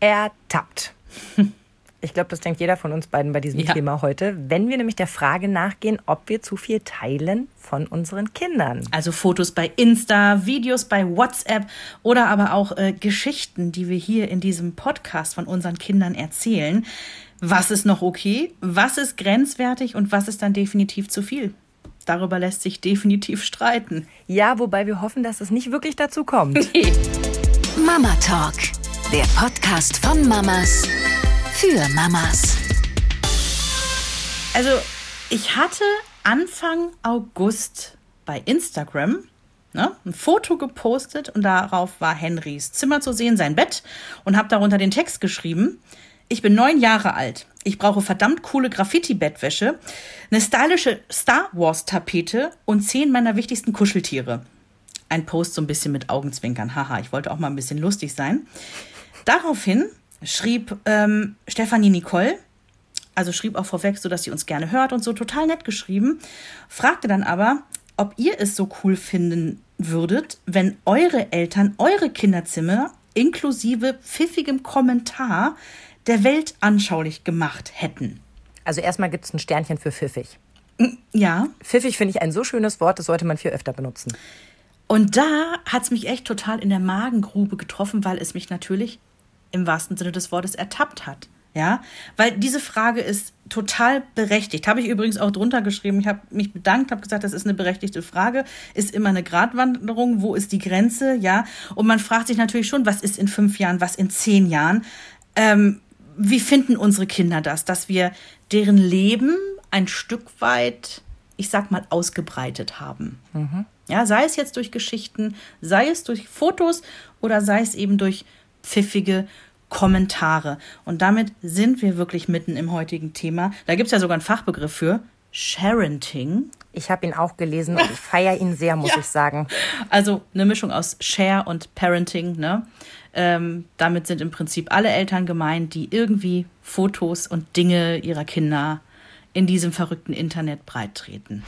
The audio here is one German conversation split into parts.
ertappt. Ich glaube, das denkt jeder von uns beiden bei diesem Ja. Thema heute, wenn wir nämlich der Frage nachgehen, ob wir zu viel teilen von unseren Kindern. Also Fotos bei Insta, Videos bei WhatsApp oder aber auch äh, Geschichten, die wir hier in diesem Podcast von unseren Kindern erzählen. Was ist noch okay? Was ist grenzwertig und was ist dann definitiv zu viel? Darüber lässt sich definitiv streiten. Ja, wobei wir hoffen, dass es nicht wirklich dazu kommt. Mama Talk, der Podcast von Mamas für Mamas. Also, ich hatte Anfang August bei Instagram ne, ein Foto gepostet und darauf war Henrys Zimmer zu sehen, sein Bett und habe darunter den Text geschrieben. Ich bin neun Jahre alt. Ich brauche verdammt coole Graffiti-Bettwäsche, eine stylische Star Wars-Tapete und zehn meiner wichtigsten Kuscheltiere. Ein Post so ein bisschen mit Augenzwinkern. Haha, ich wollte auch mal ein bisschen lustig sein. Daraufhin schrieb ähm, Stefanie Nicole, also schrieb auch vorweg, so dass sie uns gerne hört und so total nett geschrieben, fragte dann aber, ob ihr es so cool finden würdet, wenn eure Eltern eure Kinderzimmer inklusive pfiffigem Kommentar der Welt anschaulich gemacht hätten. Also erstmal gibt es ein Sternchen für pfiffig. Ja, Pfiffig finde ich ein so schönes Wort, das sollte man viel öfter benutzen. Und da hat es mich echt total in der Magengrube getroffen, weil es mich natürlich im wahrsten Sinne des Wortes ertappt hat. Ja, weil diese Frage ist total berechtigt. Habe ich übrigens auch drunter geschrieben. Ich habe mich bedankt, habe gesagt, das ist eine berechtigte Frage. Ist immer eine Gratwanderung. Wo ist die Grenze? Ja, und man fragt sich natürlich schon, was ist in fünf Jahren, was in zehn Jahren? Ähm, wie finden unsere Kinder das, dass wir deren Leben ein Stück weit, ich sag mal, ausgebreitet haben? Ja, sei es jetzt durch Geschichten, sei es durch Fotos oder sei es eben durch pfiffige Kommentare. Und damit sind wir wirklich mitten im heutigen Thema. Da gibt es ja sogar einen Fachbegriff für Sharenting. Ich habe ihn auch gelesen und ich feiere ihn sehr, muss ich sagen. Also eine Mischung aus Share und Parenting. Ne? Ähm, damit sind im Prinzip alle Eltern gemeint, die irgendwie Fotos und Dinge ihrer Kinder in diesem verrückten Internet breittreten.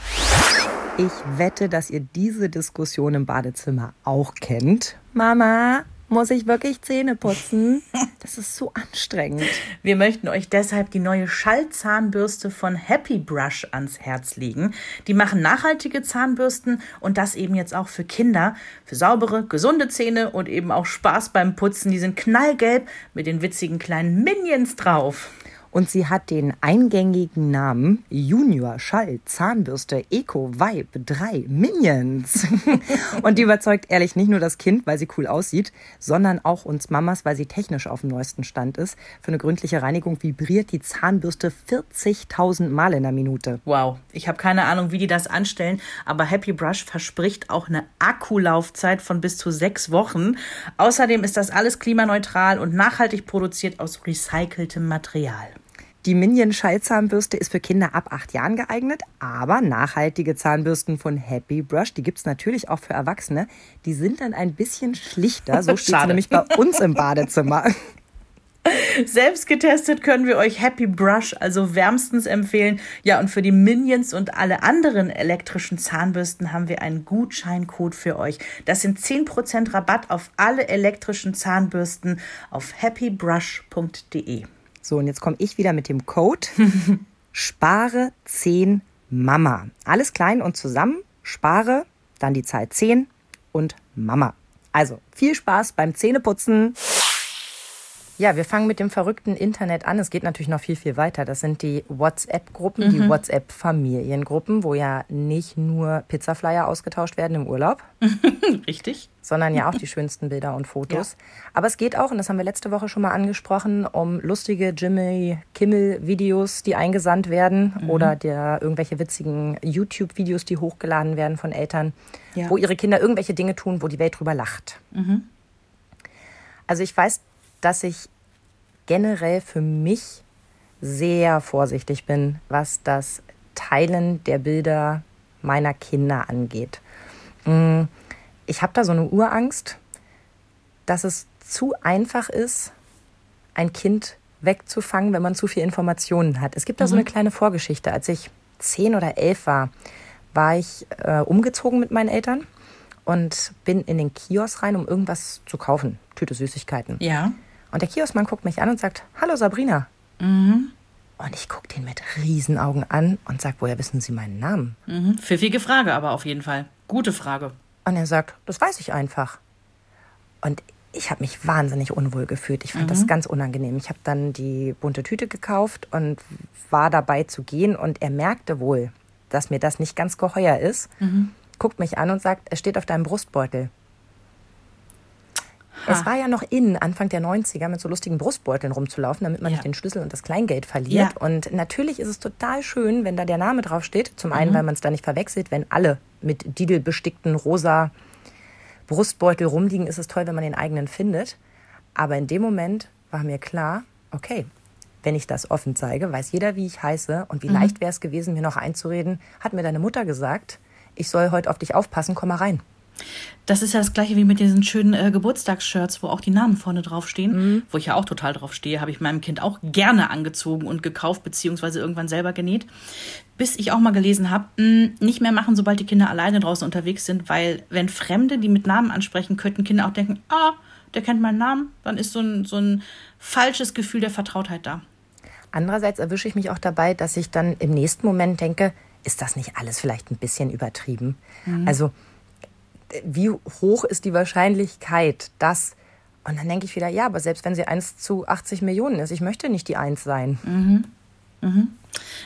Ich wette, dass ihr diese Diskussion im Badezimmer auch kennt. Mama, muss ich wirklich Zähne putzen? Das ist so anstrengend. Wir möchten euch deshalb die neue Schallzahnbürste von Happy Brush ans Herz legen. Die machen nachhaltige Zahnbürsten und das eben jetzt auch für Kinder, für saubere, gesunde Zähne und eben auch Spaß beim Putzen. Die sind knallgelb mit den witzigen kleinen Minions drauf. Und sie hat den eingängigen Namen Junior Schall Zahnbürste Eco Vibe 3 Minions. Und die überzeugt ehrlich nicht nur das Kind, weil sie cool aussieht, sondern auch uns Mamas, weil sie technisch auf dem neuesten Stand ist. Für eine gründliche Reinigung vibriert die Zahnbürste 40.000 Mal in der Minute. Wow, ich habe keine Ahnung, wie die das anstellen, aber Happy Brush verspricht auch eine Akkulaufzeit von bis zu sechs Wochen. Außerdem ist das alles klimaneutral und nachhaltig produziert aus recyceltem Material. Die Minion Schallzahnbürste ist für Kinder ab acht Jahren geeignet, aber nachhaltige Zahnbürsten von Happy Brush, die gibt's natürlich auch für Erwachsene. Die sind dann ein bisschen schlichter. So steht Schade. nämlich bei uns im Badezimmer. Selbst getestet können wir euch Happy Brush also wärmstens empfehlen. Ja, und für die Minions und alle anderen elektrischen Zahnbürsten haben wir einen Gutscheincode für euch. Das sind 10% Rabatt auf alle elektrischen Zahnbürsten auf happybrush.de. So, und jetzt komme ich wieder mit dem Code Spare 10 Mama. Alles klein und zusammen. Spare, dann die Zahl 10 und Mama. Also, viel Spaß beim Zähneputzen. Ja, wir fangen mit dem verrückten Internet an. Es geht natürlich noch viel, viel weiter. Das sind die WhatsApp-Gruppen, die WhatsApp-Familiengruppen, wo ja nicht nur Pizzaflyer ausgetauscht werden im Urlaub, Richtig? sondern ja auch die schönsten Bilder und Fotos. Aber es geht auch, und das haben wir letzte Woche schon mal angesprochen, um lustige Jimmy Kimmel-Videos, die eingesandt werden oder der irgendwelche witzigen YouTube-Videos, die hochgeladen werden von Eltern, Ja. wo ihre Kinder irgendwelche Dinge tun, wo die Welt drüber lacht. Also ich weiß, dass ich generell für mich sehr vorsichtig bin, was das Teilen der Bilder meiner Kinder angeht. Mm, Ich habe da so eine Urangst, dass es zu einfach ist, ein Kind wegzufangen, wenn man zu viel Informationen hat. Es gibt da so eine kleine Vorgeschichte. Als ich zehn oder elf war, war ich äh, umgezogen mit meinen Eltern und bin in den Kiosk rein, um irgendwas zu kaufen. Tüte Süßigkeiten. Ja. Und der Kioskmann guckt mich an und sagt, hallo Sabrina. Und ich gucke den mit Riesenaugen an und sage, woher wissen Sie meinen Namen? Mhm. Pfiffige Frage, aber auf jeden Fall. Gute Frage. Und er sagt, das weiß ich einfach. Und ich habe mich wahnsinnig unwohl gefühlt. Ich fand das ganz unangenehm. Ich habe dann die bunte Tüte gekauft und war dabei zu gehen. Und er merkte wohl, dass mir das nicht ganz geheuer ist, guckt mich an und sagt, es steht auf deinem Brustbeutel. Es war ja noch in, Anfang der 90er, mit so lustigen Brustbeuteln rumzulaufen, damit man Ja. nicht den Schlüssel und das Kleingeld verliert. Ja. Und natürlich ist es total schön, wenn da der Name draufsteht. Zum einen, weil man es da nicht verwechselt, wenn alle mit Didel bestickten rosa Brustbeutel rumliegen, ist es toll, wenn man den eigenen findet. Aber in dem Moment war mir klar, okay, wenn ich das offen zeige, weiß jeder, wie ich heiße. Und wie leicht wäre es gewesen, mir noch einzureden, hat mir deine Mutter gesagt, ich soll heute auf dich aufpassen, komm mal rein. Das ist ja das gleiche wie mit diesen schönen äh, Geburtstagsshirts, wo auch die Namen vorne draufstehen, wo ich ja auch total drauf stehe, habe ich meinem Kind auch gerne angezogen und gekauft, beziehungsweise irgendwann selber genäht. Bis ich auch mal gelesen habe, mh, nicht mehr machen, sobald die Kinder alleine draußen unterwegs sind, weil wenn Fremde die mit Namen ansprechen, könnten Kinder auch denken, ah, der kennt meinen Namen, dann ist so ein, so ein falsches Gefühl der Vertrautheit da. Andererseits erwische ich mich auch dabei, dass ich dann im nächsten Moment denke, ist das nicht alles vielleicht ein bisschen übertrieben? Also, äh, wie hoch ist die Wahrscheinlichkeit, dass. Und dann denke ich wieder, ja, aber selbst wenn sie 1 zu 80 Millionen ist, ich möchte nicht die 1 sein.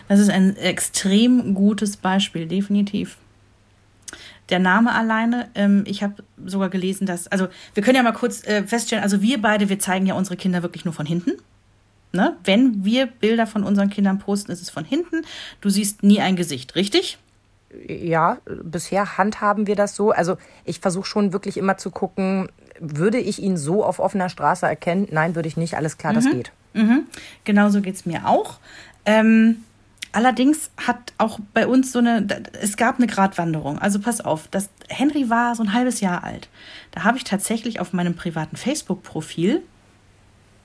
Das ist ein extrem gutes Beispiel, definitiv. Der Name alleine, ähm, ich habe sogar gelesen, dass, also wir können ja mal kurz äh, feststellen, also wir beide, wir zeigen ja unsere Kinder wirklich nur von hinten. Ne? Wenn wir Bilder von unseren Kindern posten, ist es von hinten. Du siehst nie ein Gesicht, richtig? Ja, bisher handhaben wir das so. Also, ich versuche schon wirklich immer zu gucken, würde ich ihn so auf offener Straße erkennen? Nein, würde ich nicht. Alles klar, das geht. Mhm. Genauso geht es mir auch. Ähm, allerdings hat auch bei uns so eine, es gab eine Gratwanderung. Also pass auf, das, Henry war so ein halbes Jahr alt. Da habe ich tatsächlich auf meinem privaten Facebook-Profil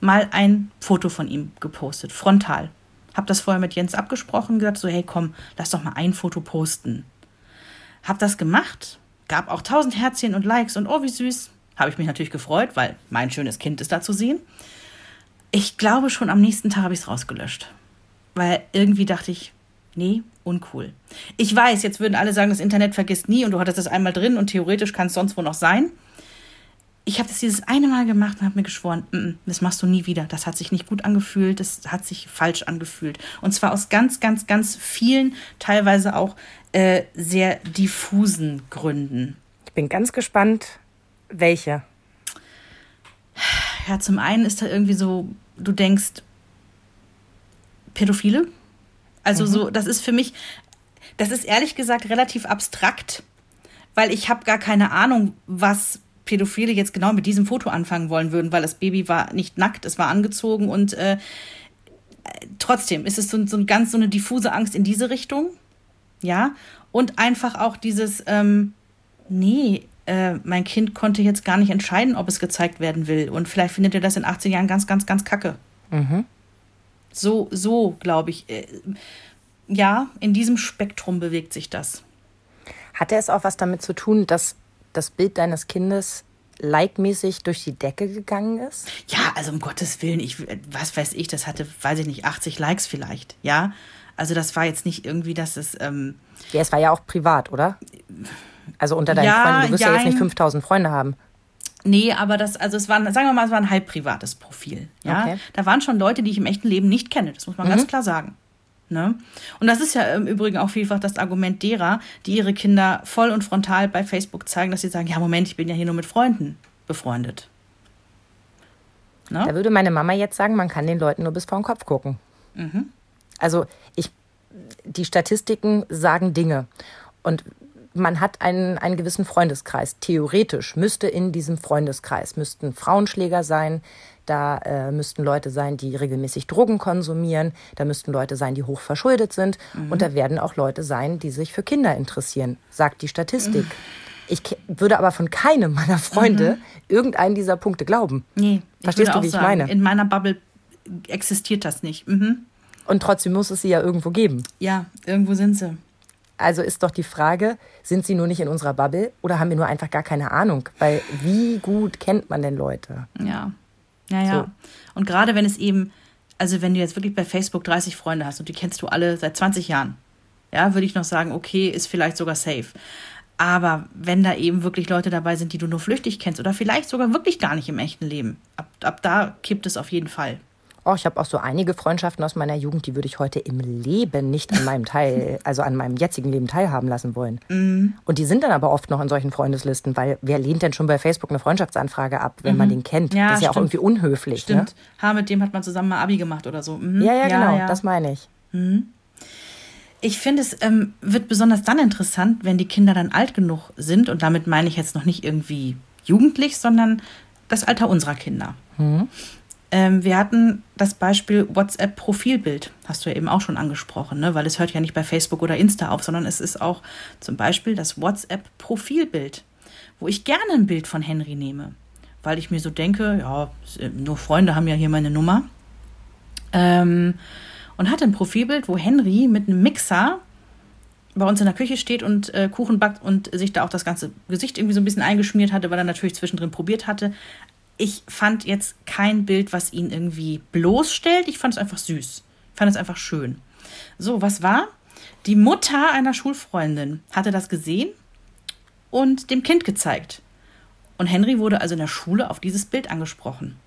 mal ein Foto von ihm gepostet, frontal. Hab das vorher mit Jens abgesprochen, gesagt so, hey komm, lass doch mal ein Foto posten. Hab das gemacht, gab auch tausend Herzchen und Likes und oh, wie süß. Habe ich mich natürlich gefreut, weil mein schönes Kind ist da zu sehen. Ich glaube, schon am nächsten Tag habe ich es rausgelöscht. Weil irgendwie dachte ich, nee, uncool. Ich weiß, jetzt würden alle sagen, das Internet vergisst nie und du hattest das einmal drin und theoretisch kann es sonst wo noch sein. Ich habe das dieses eine Mal gemacht und habe mir geschworen, "Mm, mm, das machst du nie wieder. Das hat sich nicht gut angefühlt, das hat sich falsch angefühlt. Und zwar aus ganz, ganz, ganz vielen, teilweise auch äh, sehr diffusen Gründen. Ich bin ganz gespannt, welche. Ja, zum einen ist da irgendwie so, du denkst, Pädophile. Also so, das ist für mich, das ist ehrlich gesagt relativ abstrakt, weil ich habe gar keine Ahnung, was Pädophile jetzt genau mit diesem Foto anfangen wollen würden, weil das Baby war nicht nackt, es war angezogen und äh, trotzdem ist es so, so ganz so eine diffuse Angst in diese Richtung, ja, und einfach auch dieses, ähm, nee, äh, mein Kind konnte jetzt gar nicht entscheiden, ob es gezeigt werden will. Und vielleicht findet ihr das in 18 Jahren ganz, ganz, ganz kacke. So, so glaube ich. Äh, ja, in diesem Spektrum bewegt sich das. Hatte es auch was damit zu tun, dass das Bild deines Kindes likemäßig durch die Decke gegangen ist? Ja, also um Gottes Willen, ich, was weiß ich, das hatte, weiß ich nicht, 80 Likes vielleicht, ja. Also das war jetzt nicht irgendwie, dass es, ähm, Ja, es war ja auch privat, oder? Also unter deinen Ja, Freunden. Du wirst ja jetzt jein. nicht 5000 Freunde haben. nee, aber das, also es war, sagen wir mal, es war ein halb privates Profil, ja. Okay. Da waren schon Leute, die ich im echten Leben nicht kenne, das muss man ganz klar sagen. Ne? Und das ist ja im Übrigen auch vielfach das Argument derer, die ihre Kinder voll und frontal bei Facebook zeigen, dass sie sagen, ja Moment, ich bin ja hier nur mit Freunden befreundet. Ne? Da würde meine Mama jetzt sagen, man kann den Leuten nur bis vor den Kopf gucken. Also ich, die Statistiken sagen Dinge. Und man hat einen, einen gewissen Freundeskreis. Theoretisch müsste in diesem Freundeskreis müssten Frauenschläger sein, da äh, müssten Leute sein, die regelmäßig Drogen konsumieren, da müssten Leute sein, die hoch verschuldet sind und da werden auch Leute sein, die sich für Kinder interessieren, sagt die Statistik. Ich ke- würde aber von keinem meiner Freunde irgendeinen dieser Punkte glauben. Nee, ich Verstehst du, wie ich sagen, meine? In meiner Bubble existiert das nicht. Mhm. Und trotzdem muss es sie ja irgendwo geben. Ja, irgendwo sind sie. Also ist doch die Frage, sind sie nur nicht in unserer Bubble oder haben wir nur einfach gar keine Ahnung? Weil wie gut kennt man denn Leute? Ja. Ja, ja. So. Und gerade wenn es eben, also wenn du jetzt wirklich bei Facebook 30 Freunde hast und die kennst du alle seit 20 Jahren, ja, würde ich noch sagen, okay, ist vielleicht sogar safe. Aber wenn da eben wirklich Leute dabei sind, die du nur flüchtig kennst oder vielleicht sogar wirklich gar nicht im echten Leben, ab, ab da kippt es auf jeden Fall. Oh, ich habe auch so einige Freundschaften aus meiner Jugend, die würde ich heute im Leben nicht an meinem Teil, also an meinem jetzigen Leben teilhaben lassen wollen. Mhm. Und die sind dann aber oft noch in solchen Freundeslisten, weil wer lehnt denn schon bei Facebook eine Freundschaftsanfrage ab, wenn man den kennt? Mhm. Ja, das ist ja auch irgendwie unhöflich. Stimmt. Ha, mit dem hat man zusammen mal Abi gemacht oder so. Mhm. Ne? Ja, ja, genau, das meine ich. Ich finde, es ähm, wird besonders dann interessant, wenn die Kinder dann alt genug sind. Und damit meine ich jetzt noch nicht irgendwie jugendlich, sondern das Alter unserer Kinder. Ähm, wir hatten das Beispiel WhatsApp-Profilbild, hast du ja eben auch schon angesprochen, ne? weil es hört ja nicht bei Facebook oder Insta auf, sondern es ist auch zum Beispiel das WhatsApp-Profilbild, wo ich gerne ein Bild von Henry nehme, weil ich mir so denke, ja, nur Freunde haben ja hier meine Nummer. Ähm, und hatte ein Profilbild, wo Henry mit einem Mixer bei uns in der Küche steht und äh, Kuchen backt und sich da auch das ganze Gesicht irgendwie so ein bisschen eingeschmiert hatte, weil er natürlich zwischendrin probiert hatte. Ich fand jetzt kein Bild, was ihn irgendwie bloßstellt. Ich fand es einfach süß. Ich fand es einfach schön. So, was war? Die Mutter einer Schulfreundin hatte das gesehen und dem Kind gezeigt. Und Henry wurde also in der Schule auf dieses Bild angesprochen.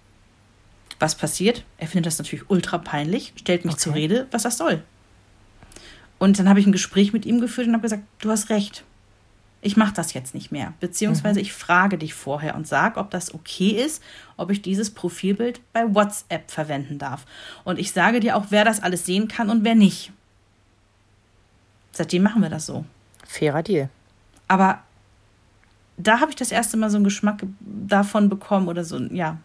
Was passiert? Er findet das natürlich ultra peinlich, stellt mich Okay. zur Rede, was das soll. Und dann habe ich ein Gespräch mit ihm geführt und habe gesagt, du hast recht. Ich mache das jetzt nicht mehr. Beziehungsweise ich frage dich vorher und sag, ob das okay ist, ob ich dieses Profilbild bei WhatsApp verwenden darf. Und ich sage dir auch, wer das alles sehen kann und wer nicht. Seitdem machen wir das so. Fairer Deal. Aber da habe ich das erste Mal so einen Geschmack davon bekommen oder so, ja,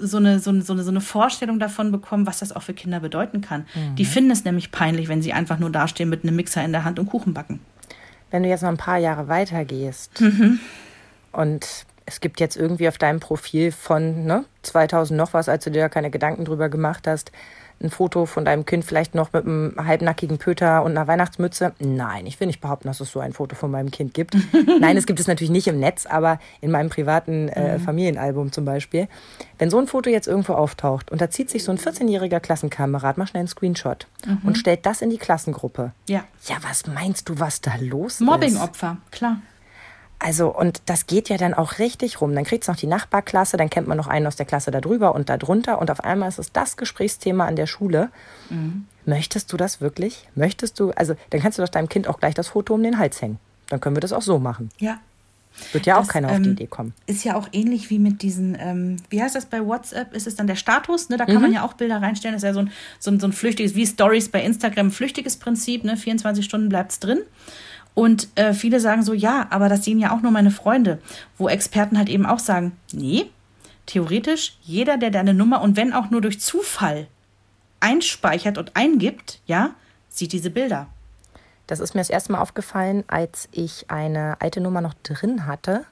so eine, so, eine, so, eine, so eine Vorstellung davon bekommen, was das auch für Kinder bedeuten kann. Die finden es nämlich peinlich, wenn sie einfach nur dastehen mit einem Mixer in der Hand und Kuchen backen. Wenn du jetzt noch ein paar Jahre weiter gehst und es gibt jetzt irgendwie auf deinem Profil von ne, 2000 noch was, als du dir da keine Gedanken drüber gemacht hast, ein Foto von deinem Kind vielleicht noch mit einem halbnackigen Pöter und einer Weihnachtsmütze. Nein, ich will nicht behaupten, dass es so ein Foto von meinem Kind gibt. Nein, es gibt es natürlich nicht im Netz, aber in meinem privaten äh, Familienalbum zum Beispiel. Wenn so ein Foto jetzt irgendwo auftaucht und da zieht sich so ein 14-jähriger Klassenkamerad mal schnell einen Screenshot und stellt das in die Klassengruppe. Ja. Ja, was meinst du, was da los ist? Mobbingopfer, klar. Also, und das geht ja dann auch richtig rum. Dann kriegt's noch die Nachbarklasse, dann kennt man noch einen aus der Klasse da drüber und da drunter und auf einmal ist es das Gesprächsthema an der Schule. Möchtest du das wirklich? Möchtest du, also, dann kannst du doch deinem Kind auch gleich das Foto um den Hals hängen. Dann können wir das auch so machen. Ja. Wird ja auch Das, keiner auf die ähm, Idee kommen. Ist ja auch ähnlich wie mit diesen, ähm, wie heißt das bei WhatsApp? Ist es dann der Status? Ne? Da kann man ja auch Bilder reinstellen. Das ist ja so ein, so ein, so ein flüchtiges, wie Stories bei Instagram, ein flüchtiges Prinzip. Ne? 24 Stunden bleibt es drin. Und äh, viele sagen so, ja, aber das sehen ja auch nur meine Freunde. Wo Experten halt eben auch sagen, nee, theoretisch jeder, der deine Nummer und wenn auch nur durch Zufall einspeichert und eingibt, ja, sieht diese Bilder. Das ist mir das erste Mal aufgefallen, als ich eine alte Nummer noch drin hatte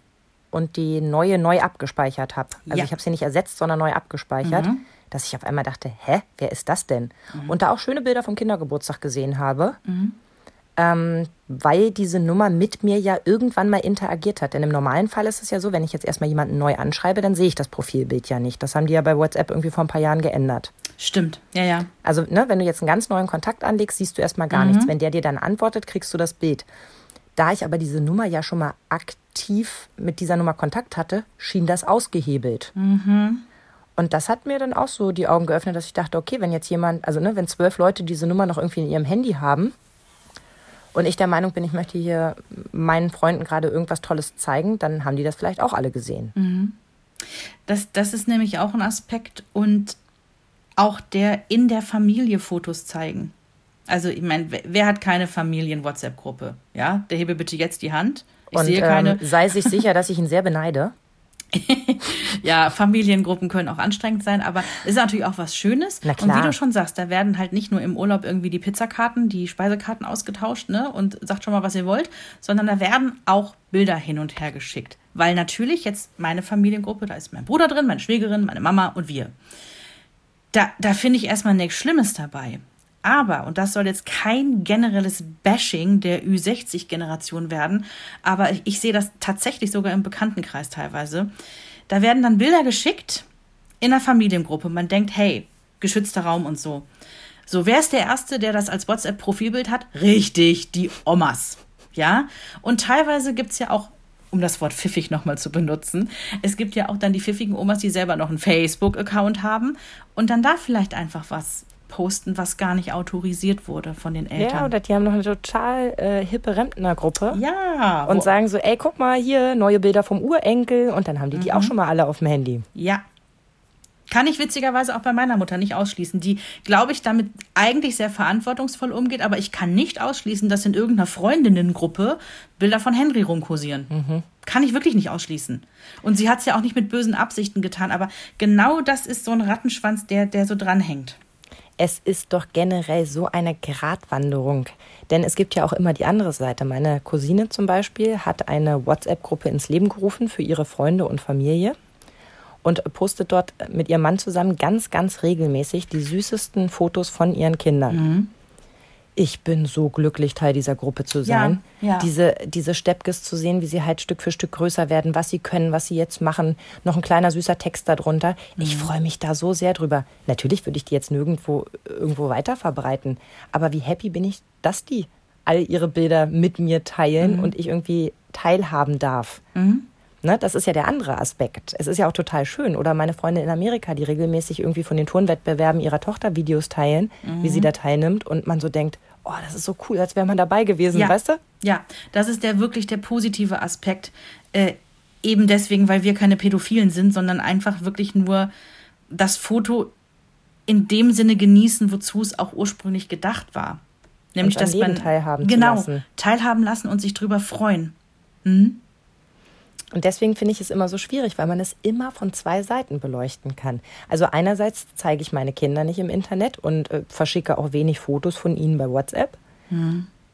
und die neue neu abgespeichert habe. Also Ja. ich habe sie nicht ersetzt, sondern neu abgespeichert. Dass ich auf einmal dachte, hä, wer ist das denn? Und da auch schöne Bilder vom Kindergeburtstag gesehen habe. Ähm, weil diese Nummer mit mir ja irgendwann mal interagiert hat. Denn im normalen Fall ist es ja so, wenn ich jetzt erstmal jemanden neu anschreibe, dann sehe ich das Profilbild ja nicht. Das haben die ja bei WhatsApp irgendwie vor ein paar Jahren geändert. Stimmt, ja, ja. Also, ne, wenn du jetzt einen ganz neuen Kontakt anlegst, siehst du erstmal gar nichts. Wenn der dir dann antwortet, kriegst du das Bild. Da ich aber diese Nummer ja schon mal aktiv mit dieser Nummer Kontakt hatte, schien das ausgehebelt. Und das hat mir dann auch so die Augen geöffnet, dass ich dachte, okay, wenn jetzt jemand, also ne, wenn zwölf Leute diese Nummer noch irgendwie in ihrem Handy haben und ich der Meinung bin, ich möchte hier meinen Freunden gerade irgendwas Tolles zeigen, dann haben die das vielleicht auch alle gesehen. Das, das ist nämlich auch ein Aspekt und auch der in der Familie Fotos zeigen. Also, ich meine, wer, wer hat keine Familien-WhatsApp-Gruppe? Ja, der hebe bitte jetzt die Hand. Ich und sehe keine. ähm, sei sich sicher, dass ich ihn sehr beneide. Ja, Familiengruppen können auch anstrengend sein, aber es ist natürlich auch was Schönes. Na Und klar. wie du schon sagst, da werden halt nicht nur im Urlaub irgendwie die Pizzakarten, die Speisekarten ausgetauscht, ne? Und sagt schon mal, was ihr wollt, sondern da werden auch Bilder hin und her geschickt. Weil natürlich jetzt meine Familiengruppe, da ist mein Bruder drin, meine Schwägerin, meine Mama und wir. Da, da finde ich erstmal nichts Schlimmes dabei. Aber, und das soll jetzt kein generelles Bashing der Ü60-Generation werden, aber ich, ich sehe das tatsächlich sogar im Bekanntenkreis teilweise. Da werden dann Bilder geschickt in einer Familiengruppe. Man denkt, hey, geschützter Raum und so. So, wer ist der Erste, der das als WhatsApp-Profilbild hat? Richtig, die Omas. Ja, und teilweise gibt es ja auch um das Wort pfiffig nochmal zu benutzen. Es gibt ja auch dann die pfiffigen Omas, die selber noch einen Facebook-Account haben und dann da vielleicht einfach was posten, was gar nicht autorisiert wurde von den Eltern. Ja, oder die haben noch eine total äh, hippe Rentnergruppe. Ja. Und sagen so, ey, guck mal hier, neue Bilder vom Urenkel. Und dann haben die die auch schon mal alle auf dem Handy. Ja. Kann ich witzigerweise auch bei meiner Mutter nicht ausschließen, die, glaube ich, damit eigentlich sehr verantwortungsvoll umgeht, aber ich kann nicht ausschließen, dass in irgendeiner Freundinnengruppe Bilder von Henry rumkursieren. Kann ich wirklich nicht ausschließen. Und sie hat es ja auch nicht mit bösen Absichten getan, aber genau das ist so ein Rattenschwanz, der, der so dranhängt. Es ist doch generell so eine Gratwanderung. Denn es gibt ja auch immer die andere Seite. Meine Cousine zum Beispiel hat eine WhatsApp-Gruppe ins Leben gerufen für ihre Freunde und Familie und postet dort mit ihrem Mann zusammen ganz, ganz regelmäßig die süßesten Fotos von ihren Kindern. Ich bin so glücklich, Teil dieser Gruppe zu sein. Ja, ja. Diese, diese Steppkes zu sehen, wie sie halt Stück für Stück größer werden, was sie können, was sie jetzt machen. Noch ein kleiner süßer Text darunter. Ich freue mich da so sehr drüber. Natürlich würde ich die jetzt nirgendwo irgendwo weiter verbreiten. Aber wie happy bin ich, dass die all ihre Bilder mit mir teilen und ich irgendwie teilhaben darf. Ne, das ist ja der andere Aspekt. Es ist ja auch total schön. Oder meine Freunde in Amerika, die regelmäßig irgendwie von den Turnwettbewerben ihrer Tochter Videos teilen, wie sie da teilnimmt und man so denkt, oh, das ist so cool, als wäre man dabei gewesen, Ja. weißt du? Ja, das ist der wirklich der positive Aspekt. Äh, eben deswegen, weil wir keine Pädophilen sind, sondern einfach wirklich nur das Foto in dem Sinne genießen, wozu es auch ursprünglich gedacht war. Nämlich, dass man teilhaben genau teilhaben lassen und sich drüber freuen. Und deswegen finde ich es immer so schwierig, weil man es immer von zwei Seiten beleuchten kann. Also einerseits zeige ich meine Kinder nicht im Internet und äh, verschicke auch wenig Fotos von ihnen bei WhatsApp.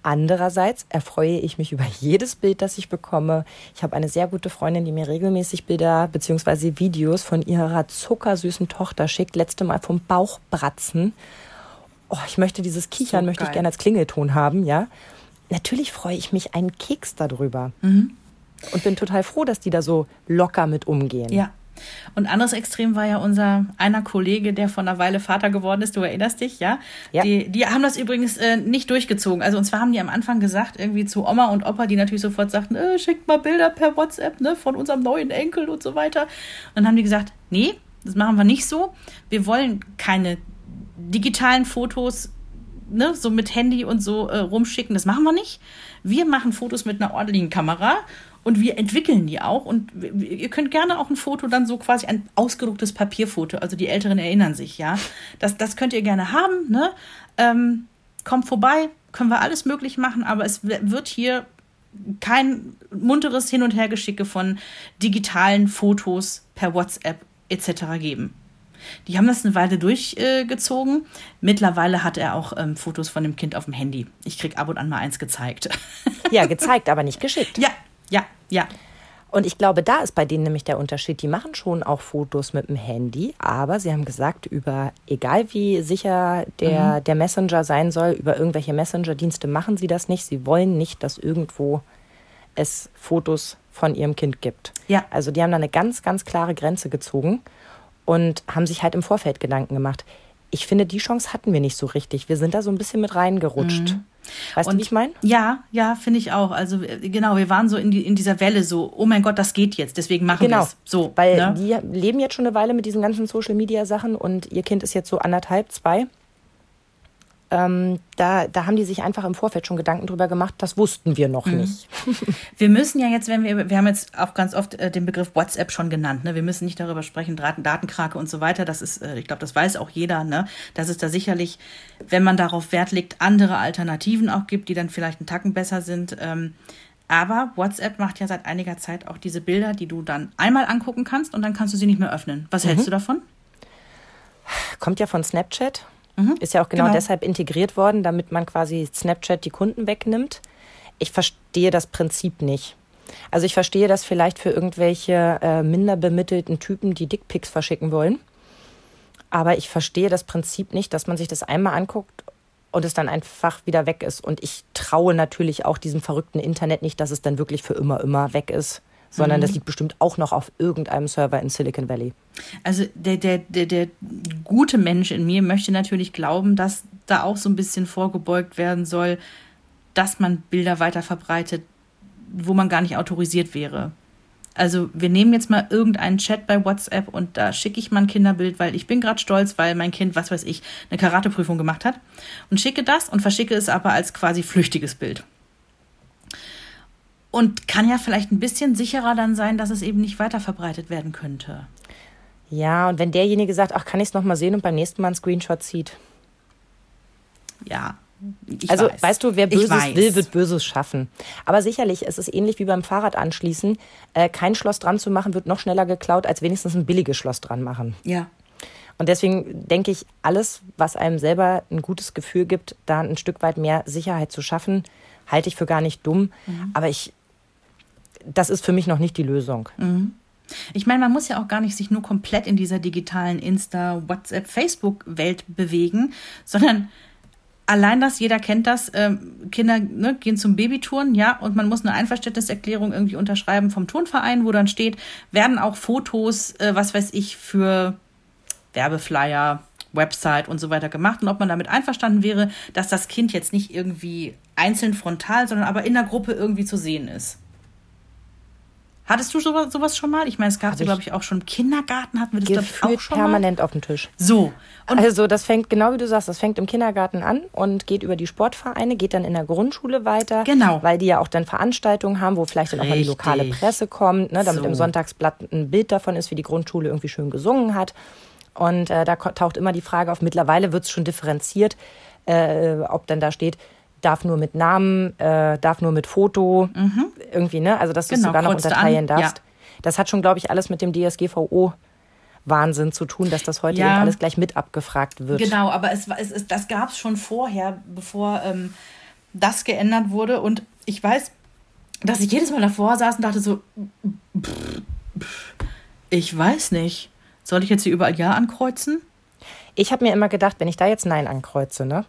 Andererseits erfreue ich mich über jedes Bild, das ich bekomme. Ich habe eine sehr gute Freundin, die mir regelmäßig Bilder bzw. Videos von ihrer zuckersüßen Tochter schickt. Letzte Mal vom Bauchbratzen. Oh, ich möchte dieses Kichern, So möchte ich gerne als Klingelton haben, ja. Natürlich freue ich mich einen Keks darüber. Und bin total froh, dass die da so locker mit umgehen. Ja. Und anderes Extrem war ja unser einer Kollege, der vor einer Weile Vater geworden ist. Du erinnerst dich, ja? Ja. Die, die haben das übrigens äh, nicht durchgezogen. Also und zwar haben die am Anfang gesagt, irgendwie zu Oma und Opa, die natürlich sofort sagten, äh, schickt mal Bilder per WhatsApp, ne, von unserem neuen Enkel und so weiter. Und dann haben die gesagt, nee, das machen wir nicht so. Wir wollen keine digitalen Fotos ne, so mit Handy und so äh, rumschicken, das machen wir nicht. Wir machen Fotos mit einer ordentlichen Kamera und wir entwickeln die auch. Und ihr könnt gerne auch ein Foto, dann so quasi ein ausgedrucktes Papierfoto, also die Älteren erinnern sich, ja. Das, das könnt ihr gerne haben, ne? Ähm, kommt vorbei, können wir alles möglich machen, aber es wird hier kein munteres Hin- und Hergeschicke von digitalen Fotos per WhatsApp etc. geben. Die haben das eine Weile durchgezogen. Mittlerweile hat er auch ähm, Fotos von dem Kind auf dem Handy. Ich krieg ab und an mal eins gezeigt. Ja, gezeigt, aber nicht geschickt. ja, ja, ja. Und ich glaube, da ist bei denen nämlich der Unterschied. Die machen schon auch Fotos mit dem Handy, aber sie haben gesagt, über, egal wie sicher der, der Messenger sein soll, über irgendwelche Messenger-Dienste machen sie das nicht. Sie wollen nicht, dass irgendwo es Fotos von ihrem Kind gibt. Ja. Also die haben da eine ganz, ganz klare Grenze gezogen und haben sich halt im Vorfeld Gedanken gemacht. Ich finde, die Chance hatten wir nicht so richtig. Wir sind da so ein bisschen mit reingerutscht. Weißt du, wie ich meine? Ja, ja, finde ich auch. Also äh, genau, wir waren so in, die, in dieser Welle so, oh mein Gott, das geht jetzt, deswegen machen wir Genau. es. So, Weil ne? die leben jetzt schon eine Weile mit diesen ganzen Social Media Sachen und ihr Kind ist jetzt so anderthalb, zwei. Ähm, da, da haben die sich einfach im Vorfeld schon Gedanken drüber gemacht, das wussten wir Mhm. noch nicht. Wir müssen ja jetzt, wenn wir, wir haben jetzt auch ganz oft äh, den Begriff WhatsApp schon genannt, ne? Wir müssen nicht darüber sprechen, Daten, Datenkrake und so weiter. Das ist, äh, ich glaube, das weiß auch jeder, ne? Dass es da sicherlich, wenn man darauf Wert legt, andere Alternativen auch gibt, die dann vielleicht einen Tacken besser sind. Ähm, aber WhatsApp macht ja seit einiger Zeit auch diese Bilder, die du dann einmal angucken kannst und dann kannst du sie nicht mehr öffnen. Was Mhm. hältst du davon? Kommt ja von Snapchat. Ist ja auch genau, genau. deshalb integriert worden, damit man quasi Snapchat die Kunden wegnimmt. Ich verstehe das Prinzip nicht. Also ich verstehe das vielleicht für irgendwelche äh, minder bemittelten Typen, die Dickpics verschicken wollen. Aber ich verstehe das Prinzip nicht, dass man sich das einmal anguckt und es dann einfach wieder weg ist. Und ich traue natürlich auch diesem verrückten Internet nicht, dass es dann wirklich für immer, immer weg ist, sondern das liegt bestimmt auch noch auf irgendeinem Server in Silicon Valley. Also der, der, der, der gute Mensch in mir möchte natürlich glauben, dass da auch so ein bisschen vorgebeugt werden soll, dass man Bilder weiter verbreitet, wo man gar nicht autorisiert wäre. Also wir nehmen jetzt mal irgendeinen Chat bei WhatsApp und da schicke ich mal ein Kinderbild, weil ich bin gerade stolz, weil mein Kind, was weiß ich, eine Karateprüfung gemacht hat und schicke das und verschicke es aber als quasi flüchtiges Bild. Und kann ja vielleicht ein bisschen sicherer dann sein, dass es eben nicht weiter verbreitet werden könnte. Ja, und wenn derjenige sagt, ach, kann ich es nochmal sehen und beim nächsten Mal einen Screenshot zieht. Ja. Ich also, weiß. weißt du, wer Böses will, wird Böses schaffen. Aber sicherlich, es ist ähnlich wie beim Fahrrad anschließen. Äh, kein Schloss dran zu machen, wird noch schneller geklaut, als wenigstens ein billiges Schloss dran machen. Ja. Und deswegen denke ich, alles, was einem selber ein gutes Gefühl gibt, da ein Stück weit mehr Sicherheit zu schaffen, halte ich für gar nicht dumm. Aber ich, das ist für mich noch nicht die Lösung. Ich meine, man muss ja auch gar nicht sich nur komplett in dieser digitalen Insta, WhatsApp, Facebook-Welt bewegen, sondern allein das, jeder kennt das, ähm, Kinder ne, gehen zum Babytouren, ja, und man muss eine Einverständniserklärung irgendwie unterschreiben vom Turnverein, wo dann steht, werden auch Fotos, äh, was weiß ich, für Werbeflyer, Website und so weiter gemacht und ob man damit einverstanden wäre, dass das Kind jetzt nicht irgendwie einzeln frontal, sondern aber in der Gruppe irgendwie zu sehen ist. Hattest du sowas, sowas schon mal? Ich meine, es gab ich glaube ich, auch schon im Kindergarten, hatten wir das, Gefühlt auch schon permanent auf dem Tisch. mal. So. Und also das fängt, genau wie du sagst, das fängt im Kindergarten an und geht über die Sportvereine, geht dann in der Grundschule weiter. Genau. Weil die ja auch dann Veranstaltungen haben, wo vielleicht dann auch mal die Richtig. lokale Presse kommt, ne, damit So. im Sonntagsblatt ein Bild davon ist, wie die Grundschule irgendwie schön gesungen hat. Und äh, da taucht immer die Frage auf, mittlerweile wird es schon differenziert, äh, ob dann da steht, darf nur mit Namen, äh, darf nur mit Foto, irgendwie, ne? Also dass du es Genau, sogar noch unterteilen an, ja. darfst. Das hat schon, glaube ich, alles mit dem DSGVO Wahnsinn zu tun, dass das heute Ja. eben alles gleich mit abgefragt wird. Genau, aber es, es, es, das gab es schon vorher, bevor ähm, das geändert wurde. Und ich weiß, dass ich jedes Mal davor saß und dachte so, pff, pff, ich weiß nicht. Soll ich jetzt hier überall Ja ankreuzen? Ich habe mir immer gedacht, wenn ich da jetzt Nein ankreuze, ne?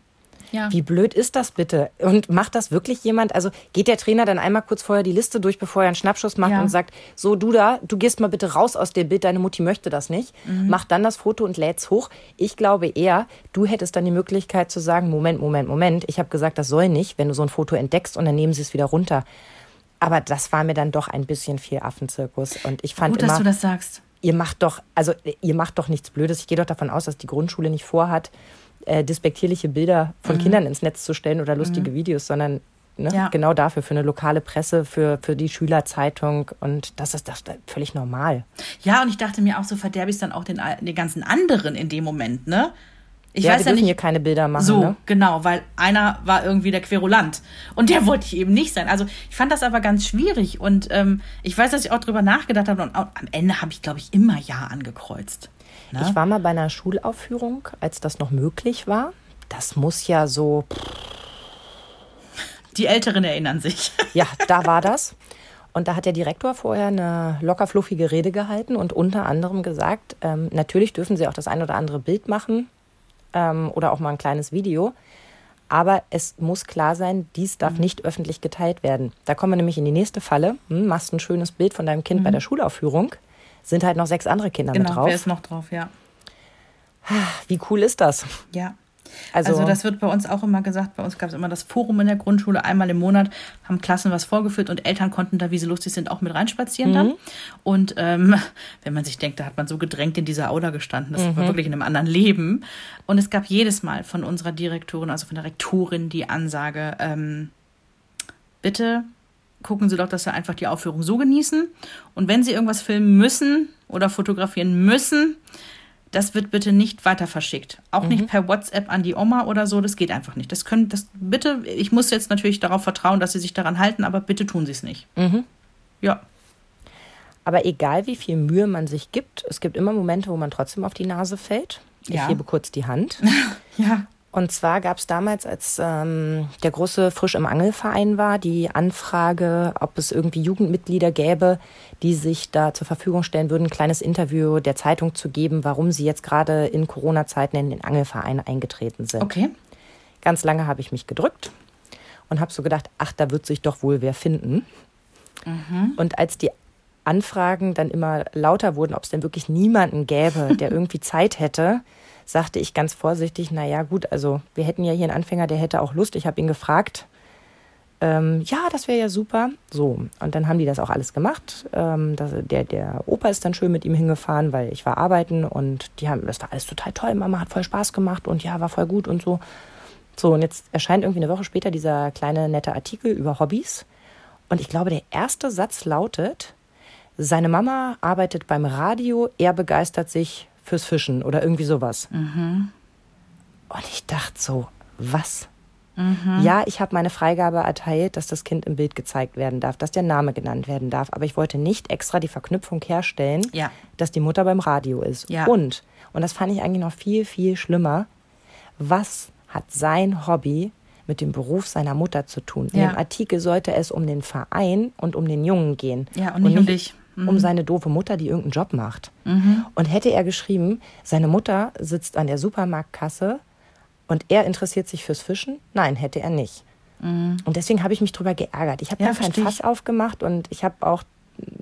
Ja. Wie blöd ist das bitte? Und macht das wirklich jemand? Also geht der Trainer dann einmal kurz vorher die Liste durch, bevor er einen Schnappschuss macht Ja. und sagt, so du da, du gehst mal bitte raus aus dem Bild, deine Mutti möchte das nicht. Mhm. Mach dann das Foto und läd's hoch. Ich glaube eher, du hättest dann die Möglichkeit zu sagen, Moment, Moment, Moment, ich habe gesagt, das soll nicht, wenn du so ein Foto entdeckst und dann nehmen sie es wieder runter. Aber das war mir dann doch ein bisschen viel Affenzirkus. Und ich fand Gut, immer, dass du das sagst. ihr macht doch, also ihr macht doch nichts Blödes. Ich gehe doch davon aus, dass die Grundschule nicht vorhat, äh, despektierliche Bilder von Kindern ins Netz zu stellen oder lustige Videos, sondern ne, Ja. genau dafür, für eine lokale Presse, für, für die Schülerzeitung. Und das ist das völlig normal. Ja, und ich dachte mir auch, so verderbe ich dann auch den, den ganzen anderen in dem Moment, ne? Ich ja, wir weiß ja dürfen nicht. hier keine Bilder machen. So, Ne? genau, weil einer war irgendwie der Querulant. Und der wollte ich eben nicht sein. Also ich fand das aber ganz schwierig. Und ähm, ich weiß, dass ich auch drüber nachgedacht habe. Und am Ende habe ich, glaube ich, immer Ja angekreuzt. Ne? Ich war mal bei einer Schulaufführung, als das noch möglich war. Das muss ja so, Die Älteren erinnern sich. ja, da war das. Und da hat der Direktor vorher eine locker fluffige Rede gehalten und unter anderem gesagt, ähm, natürlich dürfen Sie auch das ein oder andere Bild machen ähm, oder auch mal ein kleines Video. Aber es muss klar sein, dies Mhm. darf nicht öffentlich geteilt werden. Da kommen wir nämlich in die nächste Falle. Hm, machst ein schönes Bild von deinem Kind bei der Schulaufführung, sind halt noch sechs andere Kinder mit Mhm. Genau, drauf. wer ist noch drauf, ja. Wie cool ist das? Ja. Also, Also, das wird bei uns auch immer gesagt. Bei uns gab es immer das Forum in der Grundschule. Einmal im Monat haben Klassen was vorgeführt und Eltern konnten da, wie sie lustig sind, auch mit reinspazieren dann. Und ähm, wenn man sich denkt, da hat man so gedrängt in dieser Aula gestanden. Das war wirklich in einem anderen Leben. Und es gab jedes Mal von unserer Direktorin, also von der Rektorin, die Ansage, ähm, bitte gucken Sie doch, dass Sie einfach die Aufführung so genießen. Und wenn Sie irgendwas filmen müssen oder fotografieren müssen, das wird bitte nicht weiter verschickt. Auch nicht per WhatsApp an die Oma oder so. Das geht einfach nicht. Das können, das bitte, ich muss jetzt natürlich darauf vertrauen, dass sie sich daran halten, aber bitte tun sie es nicht. Ja. aber egal wie viel Mühe man sich gibt, es gibt immer Momente, wo man trotzdem auf die Nase fällt. Ich Ja. hebe kurz die Hand. Ja. Und zwar gab es damals, als ähm, der große Frisch im Angelverein war, die Anfrage, ob es irgendwie Jugendmitglieder gäbe, die sich da zur Verfügung stellen würden, ein kleines Interview der Zeitung zu geben, warum sie jetzt gerade in Corona-Zeiten in den Angelverein eingetreten sind. Okay. Ganz lange habe ich mich gedrückt und habe so gedacht, ach, da wird sich doch wohl wer finden. Und als die Anfragen dann immer lauter wurden, ob es denn wirklich niemanden gäbe, der irgendwie Zeit hätte, sagte ich ganz vorsichtig, na ja, gut, also wir hätten ja hier einen Anfänger, der hätte auch Lust. Ich habe ihn gefragt, ähm, ja, das wäre ja super. So, und dann haben die das auch alles gemacht. Ähm, das, der, der Opa ist dann schön mit ihm hingefahren, weil ich war arbeiten und die haben, das war alles total toll. Mama hat voll Spaß gemacht und ja, war voll gut und so. So, und jetzt erscheint irgendwie eine Woche später dieser kleine nette Artikel über Hobbys. Und ich glaube, der erste Satz lautet, seine Mama arbeitet beim Radio, er begeistert sich fürs Fischen oder irgendwie sowas. Mhm. Und ich dachte so, was? Ja, ich habe meine Freigabe erteilt, dass das Kind im Bild gezeigt werden darf, dass der Name genannt werden darf. Aber ich wollte nicht extra die Verknüpfung herstellen, Ja. dass die Mutter beim Radio ist. Ja. Und, und das fand ich eigentlich noch viel, viel schlimmer, was hat sein Hobby mit dem Beruf seiner Mutter zu tun? In Ja. dem Artikel sollte es um den Verein und um den Jungen gehen. Ja, und nicht um dich. Mhm. Um seine doofe Mutter, die irgendeinen Job macht. Und hätte er geschrieben, seine Mutter sitzt an der Supermarktkasse und er interessiert sich fürs Fischen? Nein, hätte er nicht. Und deswegen habe ich mich drüber geärgert. Ich habe Ja, kein. Fass aufgemacht und ich habe auch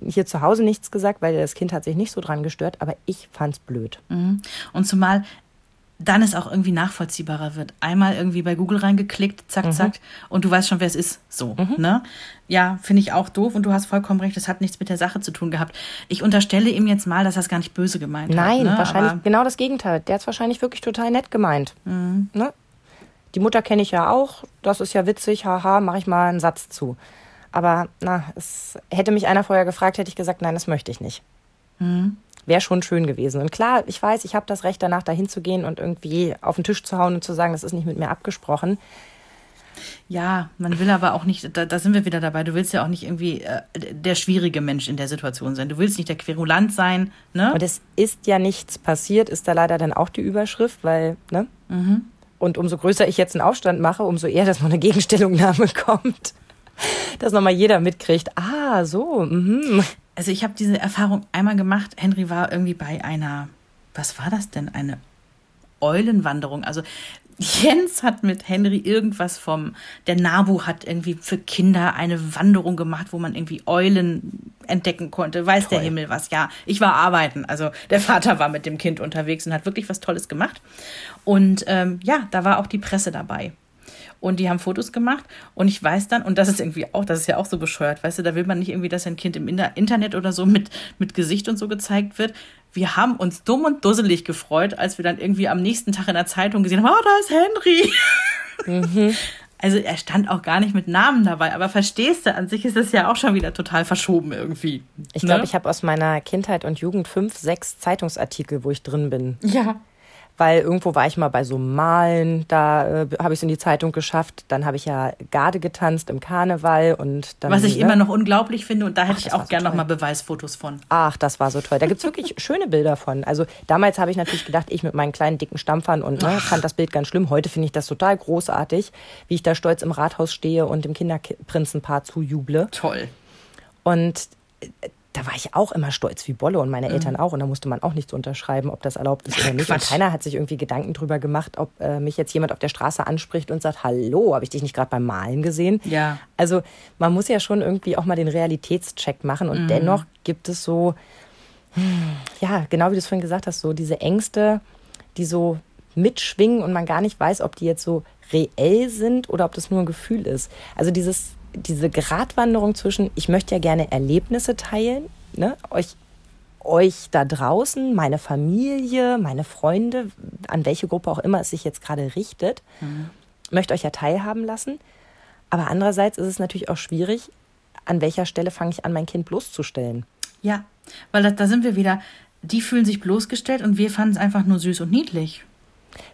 hier zu Hause nichts gesagt, weil das Kind hat sich nicht so dran gestört, aber ich fand's blöd. Mhm. Und zumal dann es auch irgendwie nachvollziehbarer wird. Einmal irgendwie bei Google reingeklickt, zack, zack, und du weißt schon, wer es ist. So, ne? Ja, finde ich auch doof und du hast vollkommen recht, das hat nichts mit der Sache zu tun gehabt. Ich unterstelle ihm jetzt mal, dass er es gar nicht böse gemeint Nein, hat. Ne? wahrscheinlich Aber, genau das Gegenteil. Der hat's wahrscheinlich wirklich total nett gemeint. Ne? Die Mutter kenne ich ja auch. Das ist ja witzig. Haha, mache ich mal einen Satz zu. Aber na, es hätte mich einer vorher gefragt, hätte ich gesagt, nein, das möchte ich nicht. Wäre schon schön gewesen. Und klar, ich weiß, ich habe das Recht danach dahin zu gehen und irgendwie auf den Tisch zu hauen und zu sagen, das ist nicht mit mir abgesprochen. ja, man will aber auch nicht, da, da sind wir wieder dabei, du willst ja auch nicht irgendwie äh, der schwierige Mensch in der Situation sein. Du willst nicht der Querulant sein, ne? Und es ist ja nichts passiert, ist da leider dann auch die Überschrift, weil, ne? Und umso größer ich jetzt einen Aufstand mache, umso eher, dass noch eine Gegenstellungnahme kommt. Dass nochmal jeder mitkriegt, ah, so, mhm. Also ich habe diese Erfahrung einmal gemacht. Henry war irgendwie bei einer, was war das denn? Eine Eulenwanderung. Also Jens hat mit Henry irgendwas vom, der Nabu hat irgendwie für Kinder eine Wanderung gemacht, wo man irgendwie Eulen entdecken konnte. Weiß der Toll. Himmel was. Ja, ich war arbeiten. Also der Vater war mit dem Kind unterwegs und hat wirklich was Tolles gemacht. Und ähm, ja, da war auch die Presse dabei. Und die haben Fotos gemacht und ich weiß dann, und das ist irgendwie auch, das ist ja auch so bescheuert, weißt du, da will man nicht irgendwie, dass ein Kind im Inter- Internet oder so mit, mit Gesicht und so gezeigt wird. Wir haben uns dumm und dusselig gefreut, als wir dann irgendwie am nächsten Tag in der Zeitung gesehen haben, oh, da ist Henry. Also er stand auch gar nicht mit Namen dabei, aber verstehst du, an sich ist das ja auch schon wieder total verschoben irgendwie. Ich glaube, Ne? ich habe aus meiner Kindheit und Jugend fünf, sechs Zeitungsartikel, wo ich drin bin. Ja. Weil irgendwo war ich mal bei so Malen, da äh, habe ich es in die Zeitung geschafft. Dann habe ich ja Garde getanzt im Karneval und dann. Was ich ne? immer noch unglaublich finde und da hätte ich auch so gern toll. nochmal Beweisfotos von. Ach, das war so toll. Da gibt's wirklich schöne Bilder von. Also damals habe ich natürlich gedacht, ich mit meinen kleinen dicken Stampfern und ne, fand das Bild ganz schlimm. Heute finde ich das total großartig, wie ich da stolz im Rathaus stehe und dem Kinderprinzenpaar zujuble. Toll. Und äh, da war ich auch immer stolz wie Bolle und meine Eltern auch. Und da musste man auch nichts unterschreiben, ob das erlaubt ist oder nicht. Und Quatsch. keiner hat sich irgendwie Gedanken drüber gemacht, ob äh, mich jetzt jemand auf der Straße anspricht und sagt, hallo, habe ich dich nicht gerade beim Malen gesehen? Ja. Also man muss ja schon irgendwie auch mal den Realitätscheck machen. Und dennoch gibt es so, ja, genau wie du es vorhin gesagt hast, so diese Ängste, die so mitschwingen und man gar nicht weiß, ob die jetzt so reell sind oder ob das nur ein Gefühl ist. Also dieses, diese Gratwanderung zwischen, ich möchte ja gerne Erlebnisse teilen, ne, euch, euch da draußen, meine Familie, meine Freunde, an welche Gruppe auch immer es sich jetzt gerade richtet, möchte euch ja teilhaben lassen. Aber andererseits ist es natürlich auch schwierig, an welcher Stelle fange ich an, mein Kind bloßzustellen. Ja, weil da, da sind wir wieder. Die fühlen sich bloßgestellt und wir fanden es einfach nur süß und niedlich.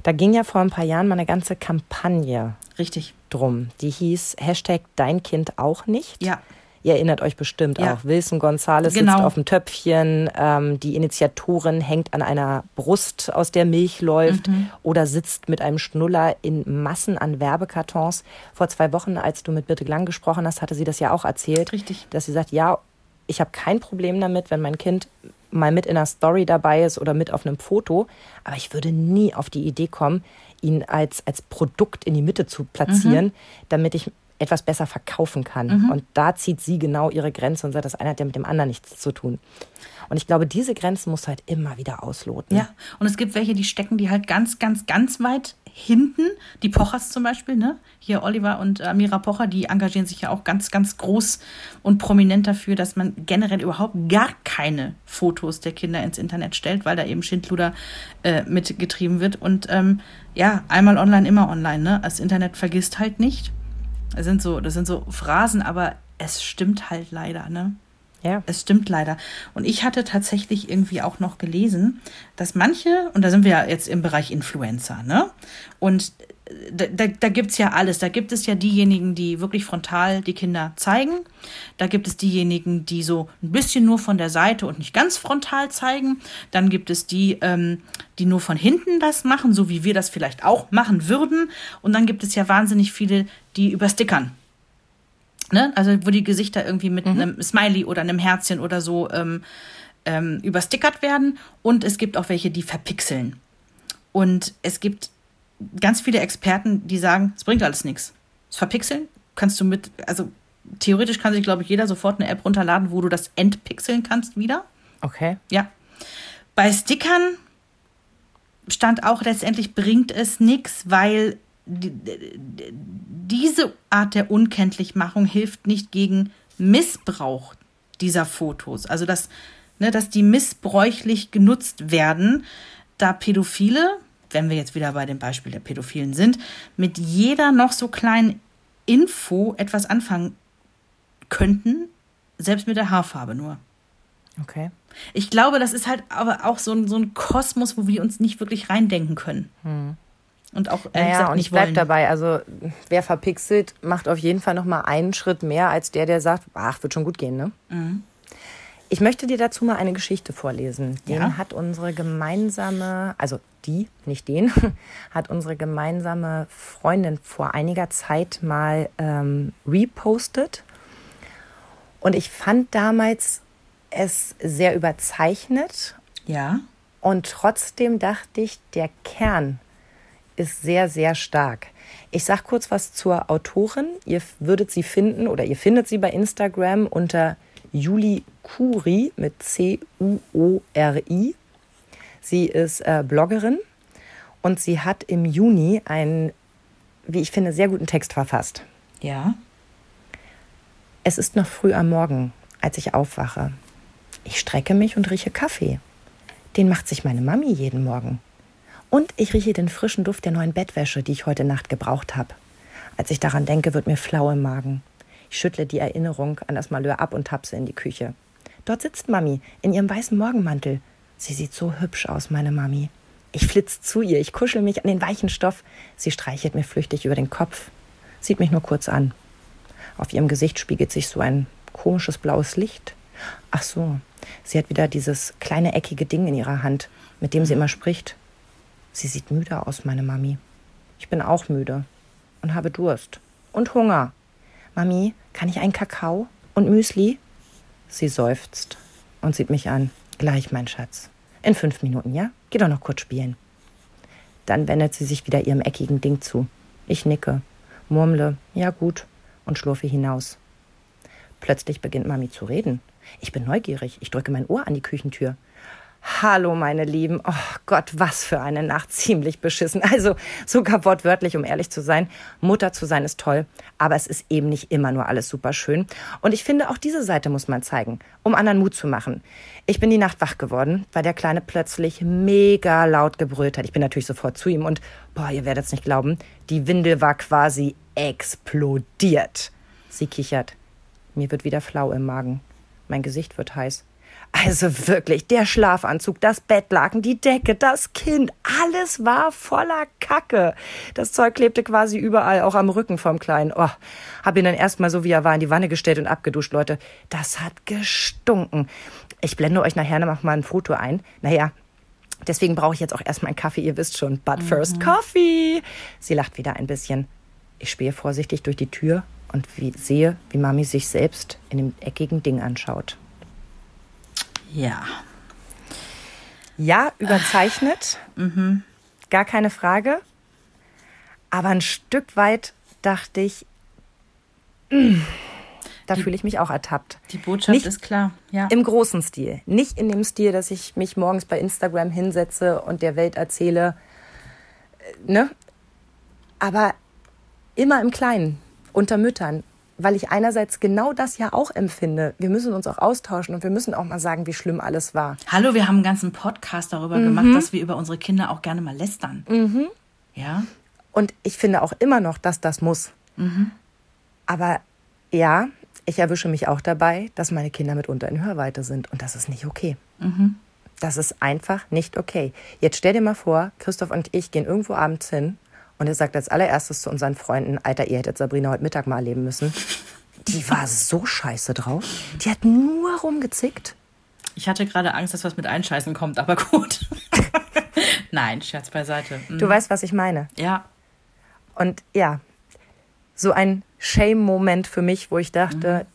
Da ging ja vor ein paar Jahren mal eine ganze Kampagne Richtig. Drum. Die hieß Hashtag Dein Kind auch nicht. Ja. Ihr erinnert euch bestimmt Ja. auch. Wilson Gonzales Genau. sitzt auf dem Töpfchen, ähm, die Initiatorin hängt an einer Brust, aus der Milch läuft Mhm. oder sitzt mit einem Schnuller in Massen an Werbekartons. Vor zwei Wochen, als du mit Birte Glang gesprochen hast, hatte sie das ja auch erzählt. Richtig. Dass sie sagt, ja, ich habe kein Problem damit, wenn mein Kind mal mit in einer Story dabei ist oder mit auf einem Foto, aber ich würde nie auf die Idee kommen, ihn als, als Produkt in die Mitte zu platzieren, damit ich etwas besser verkaufen kann. Mhm. Und da zieht sie genau ihre Grenze und sagt, das eine hat ja mit dem anderen nichts zu tun. Und ich glaube, diese Grenzen muss halt immer wieder ausloten. Ja, und es gibt welche, die stecken die halt ganz, ganz, ganz weit hinten. Die Pochers zum Beispiel, ne? Hier Oliver und Amira Pocher, die engagieren sich ja auch ganz, ganz groß und prominent dafür, dass man generell überhaupt gar keine Fotos der Kinder ins Internet stellt, weil da eben Schindluder äh, mitgetrieben wird. Und ähm, ja, einmal online, immer online, ne? Das Internet vergisst halt nicht. Das sind so, das sind so Phrasen, aber es stimmt halt leider, ne? Ja. Es stimmt leider. Und ich hatte tatsächlich irgendwie auch noch gelesen, dass manche, und da sind wir ja jetzt im Bereich Influencer, ne? Und da, da, da gibt es ja alles. Da gibt es ja diejenigen, die wirklich frontal die Kinder zeigen. Da gibt es diejenigen, die so ein bisschen nur von der Seite und nicht ganz frontal zeigen. Dann gibt es die, ähm, die nur von hinten das machen, so wie wir das vielleicht auch machen würden. Und dann gibt es ja wahnsinnig viele, die überstickern. Ne? Also wo die Gesichter irgendwie mit einem Smiley oder einem Herzchen oder so ähm, ähm, überstickert werden. Und es gibt auch welche, die verpixeln. Und es gibt ganz viele Experten, die sagen, es bringt alles nichts. Das Verpixeln kannst du mit, also theoretisch kann sich, glaube ich, jeder sofort eine App runterladen, wo du das entpixeln kannst wieder. Okay. Ja. Bei Stickern stand auch letztendlich bringt es nichts, weil die, die, diese Art der Unkenntlichmachung hilft nicht gegen Missbrauch dieser Fotos. Also dass, ne, dass die missbräuchlich genutzt werden, da Pädophile, wenn wir jetzt wieder bei dem Beispiel der Pädophilen sind, mit jeder noch so kleinen Info etwas anfangen könnten, selbst mit der Haarfarbe nur. Okay. Ich glaube, das ist halt aber auch so ein, so ein Kosmos, wo wir uns nicht wirklich reindenken können. Und auch ehrlich Naja, gesagt und nicht ich bleib wollen. dabei. Also, wer verpixelt, macht auf jeden Fall noch mal einen Schritt mehr als der, der sagt, ach, wird schon gut gehen, ne? Mhm. Ich möchte dir dazu mal eine Geschichte vorlesen. Den Ja. hat unsere gemeinsame, also die, nicht den, hat unsere gemeinsame Freundin vor einiger Zeit mal ähm, repostet. Und ich fand damals es sehr überzeichnet Ja. und trotzdem dachte ich, der Kern ist sehr, sehr stark. Ich sag kurz was zur Autorin. Ihr würdet sie finden oder ihr findet sie bei Instagram unter Juli Kuri mit C-U-O-R-I. Sie ist äh, Bloggerin und sie hat im Juni einen, wie ich finde, sehr guten Text verfasst. Ja. Es ist noch früh am Morgen, als ich aufwache. Ich strecke mich und rieche Kaffee. Den macht sich meine Mami jeden Morgen. Und ich rieche den frischen Duft der neuen Bettwäsche, die ich heute Nacht gebraucht habe. Als ich daran denke, wird mir flau im Magen. Ich schüttle die Erinnerung an das Malheur ab und tapse in die Küche. Dort sitzt Mami in ihrem weißen Morgenmantel. Sie sieht so hübsch aus, meine Mami. Ich flitz zu ihr, ich kuschel mich an den weichen Stoff. Sie streichelt mir flüchtig über den Kopf, sieht mich nur kurz an. Auf ihrem Gesicht spiegelt sich so ein komisches blaues Licht. Ach so, sie hat wieder dieses kleine eckige Ding in ihrer Hand, mit dem sie immer spricht. Sie sieht müde aus, meine Mami. Ich bin auch müde und habe Durst und Hunger. Mami, kann ich einen Kakao und Müsli? Sie seufzt und sieht mich an. Gleich, mein Schatz. In fünf Minuten, ja? Geh doch noch kurz spielen. Dann wendet sie sich wieder ihrem eckigen Ding zu. Ich nicke, murmle, ja gut, und schlurfe hinaus. Plötzlich beginnt Mami zu reden. Ich bin neugierig. Ich drücke mein Ohr an die Küchentür. Hallo, meine Lieben. Oh Gott, was für eine Nacht. Ziemlich beschissen. Also sogar wortwörtlich, um ehrlich zu sein. Mutter zu sein ist toll, aber es ist eben nicht immer nur alles super schön. Und ich finde, auch diese Seite muss man zeigen, um anderen Mut zu machen. Ich bin die Nacht wach geworden, weil der Kleine plötzlich mega laut gebrüllt hat. Ich bin natürlich sofort zu ihm und, boah, ihr werdet es nicht glauben, die Windel war quasi explodiert. Sie kichert. Mir wird wieder flau im Magen. Mein Gesicht wird heiß. Also wirklich, der Schlafanzug, das Bettlaken, die Decke, das Kind, alles war voller Kacke. Das Zeug klebte quasi überall, auch am Rücken vom Kleinen. Oh, hab ihn dann erstmal so wie er war in die Wanne gestellt und abgeduscht, Leute. Das hat gestunken. Ich blende euch nachher noch mal ein Foto ein. Naja, deswegen brauche ich jetzt auch erstmal einen Kaffee, ihr wisst schon. But first Coffee. Sie lacht wieder ein bisschen. Ich spähe vorsichtig durch die Tür und wie, sehe, wie Mami sich selbst in dem eckigen Ding anschaut. Ja. Ja, überzeichnet. Gar keine Frage. Aber ein Stück weit dachte ich, Da fühle ich mich auch ertappt. Die Botschaft Nicht ist klar. Ja. Im großen Stil. Nicht in dem Stil, dass ich mich morgens bei Instagram hinsetze und der Welt erzähle, äh, ne? Aber immer im Kleinen, unter Müttern. Weil ich einerseits genau das ja auch empfinde. Wir müssen uns auch austauschen und wir müssen auch mal sagen, wie schlimm alles war. Hallo, wir haben einen ganzen Podcast darüber gemacht, dass wir über unsere Kinder auch gerne mal lästern. Ja. Und ich finde auch immer noch, dass das muss. Aber ja, ich erwische mich auch dabei, dass meine Kinder mitunter in Hörweite sind. Und das ist nicht okay. Das ist einfach nicht okay. Jetzt stell dir mal vor, Christoph und ich gehen irgendwo abends hin und er sagt als allererstes zu unseren Freunden, Alter, ihr hättet Sabrina heute Mittag mal erleben müssen. Die war so scheiße drauf. Die hat nur rumgezickt. Ich hatte gerade Angst, dass was mit Einscheißen kommt, aber gut. Nein, Scherz beiseite. Mhm. Du weißt, was ich meine. Ja. Und ja, so ein Shame-Moment für mich, wo ich dachte,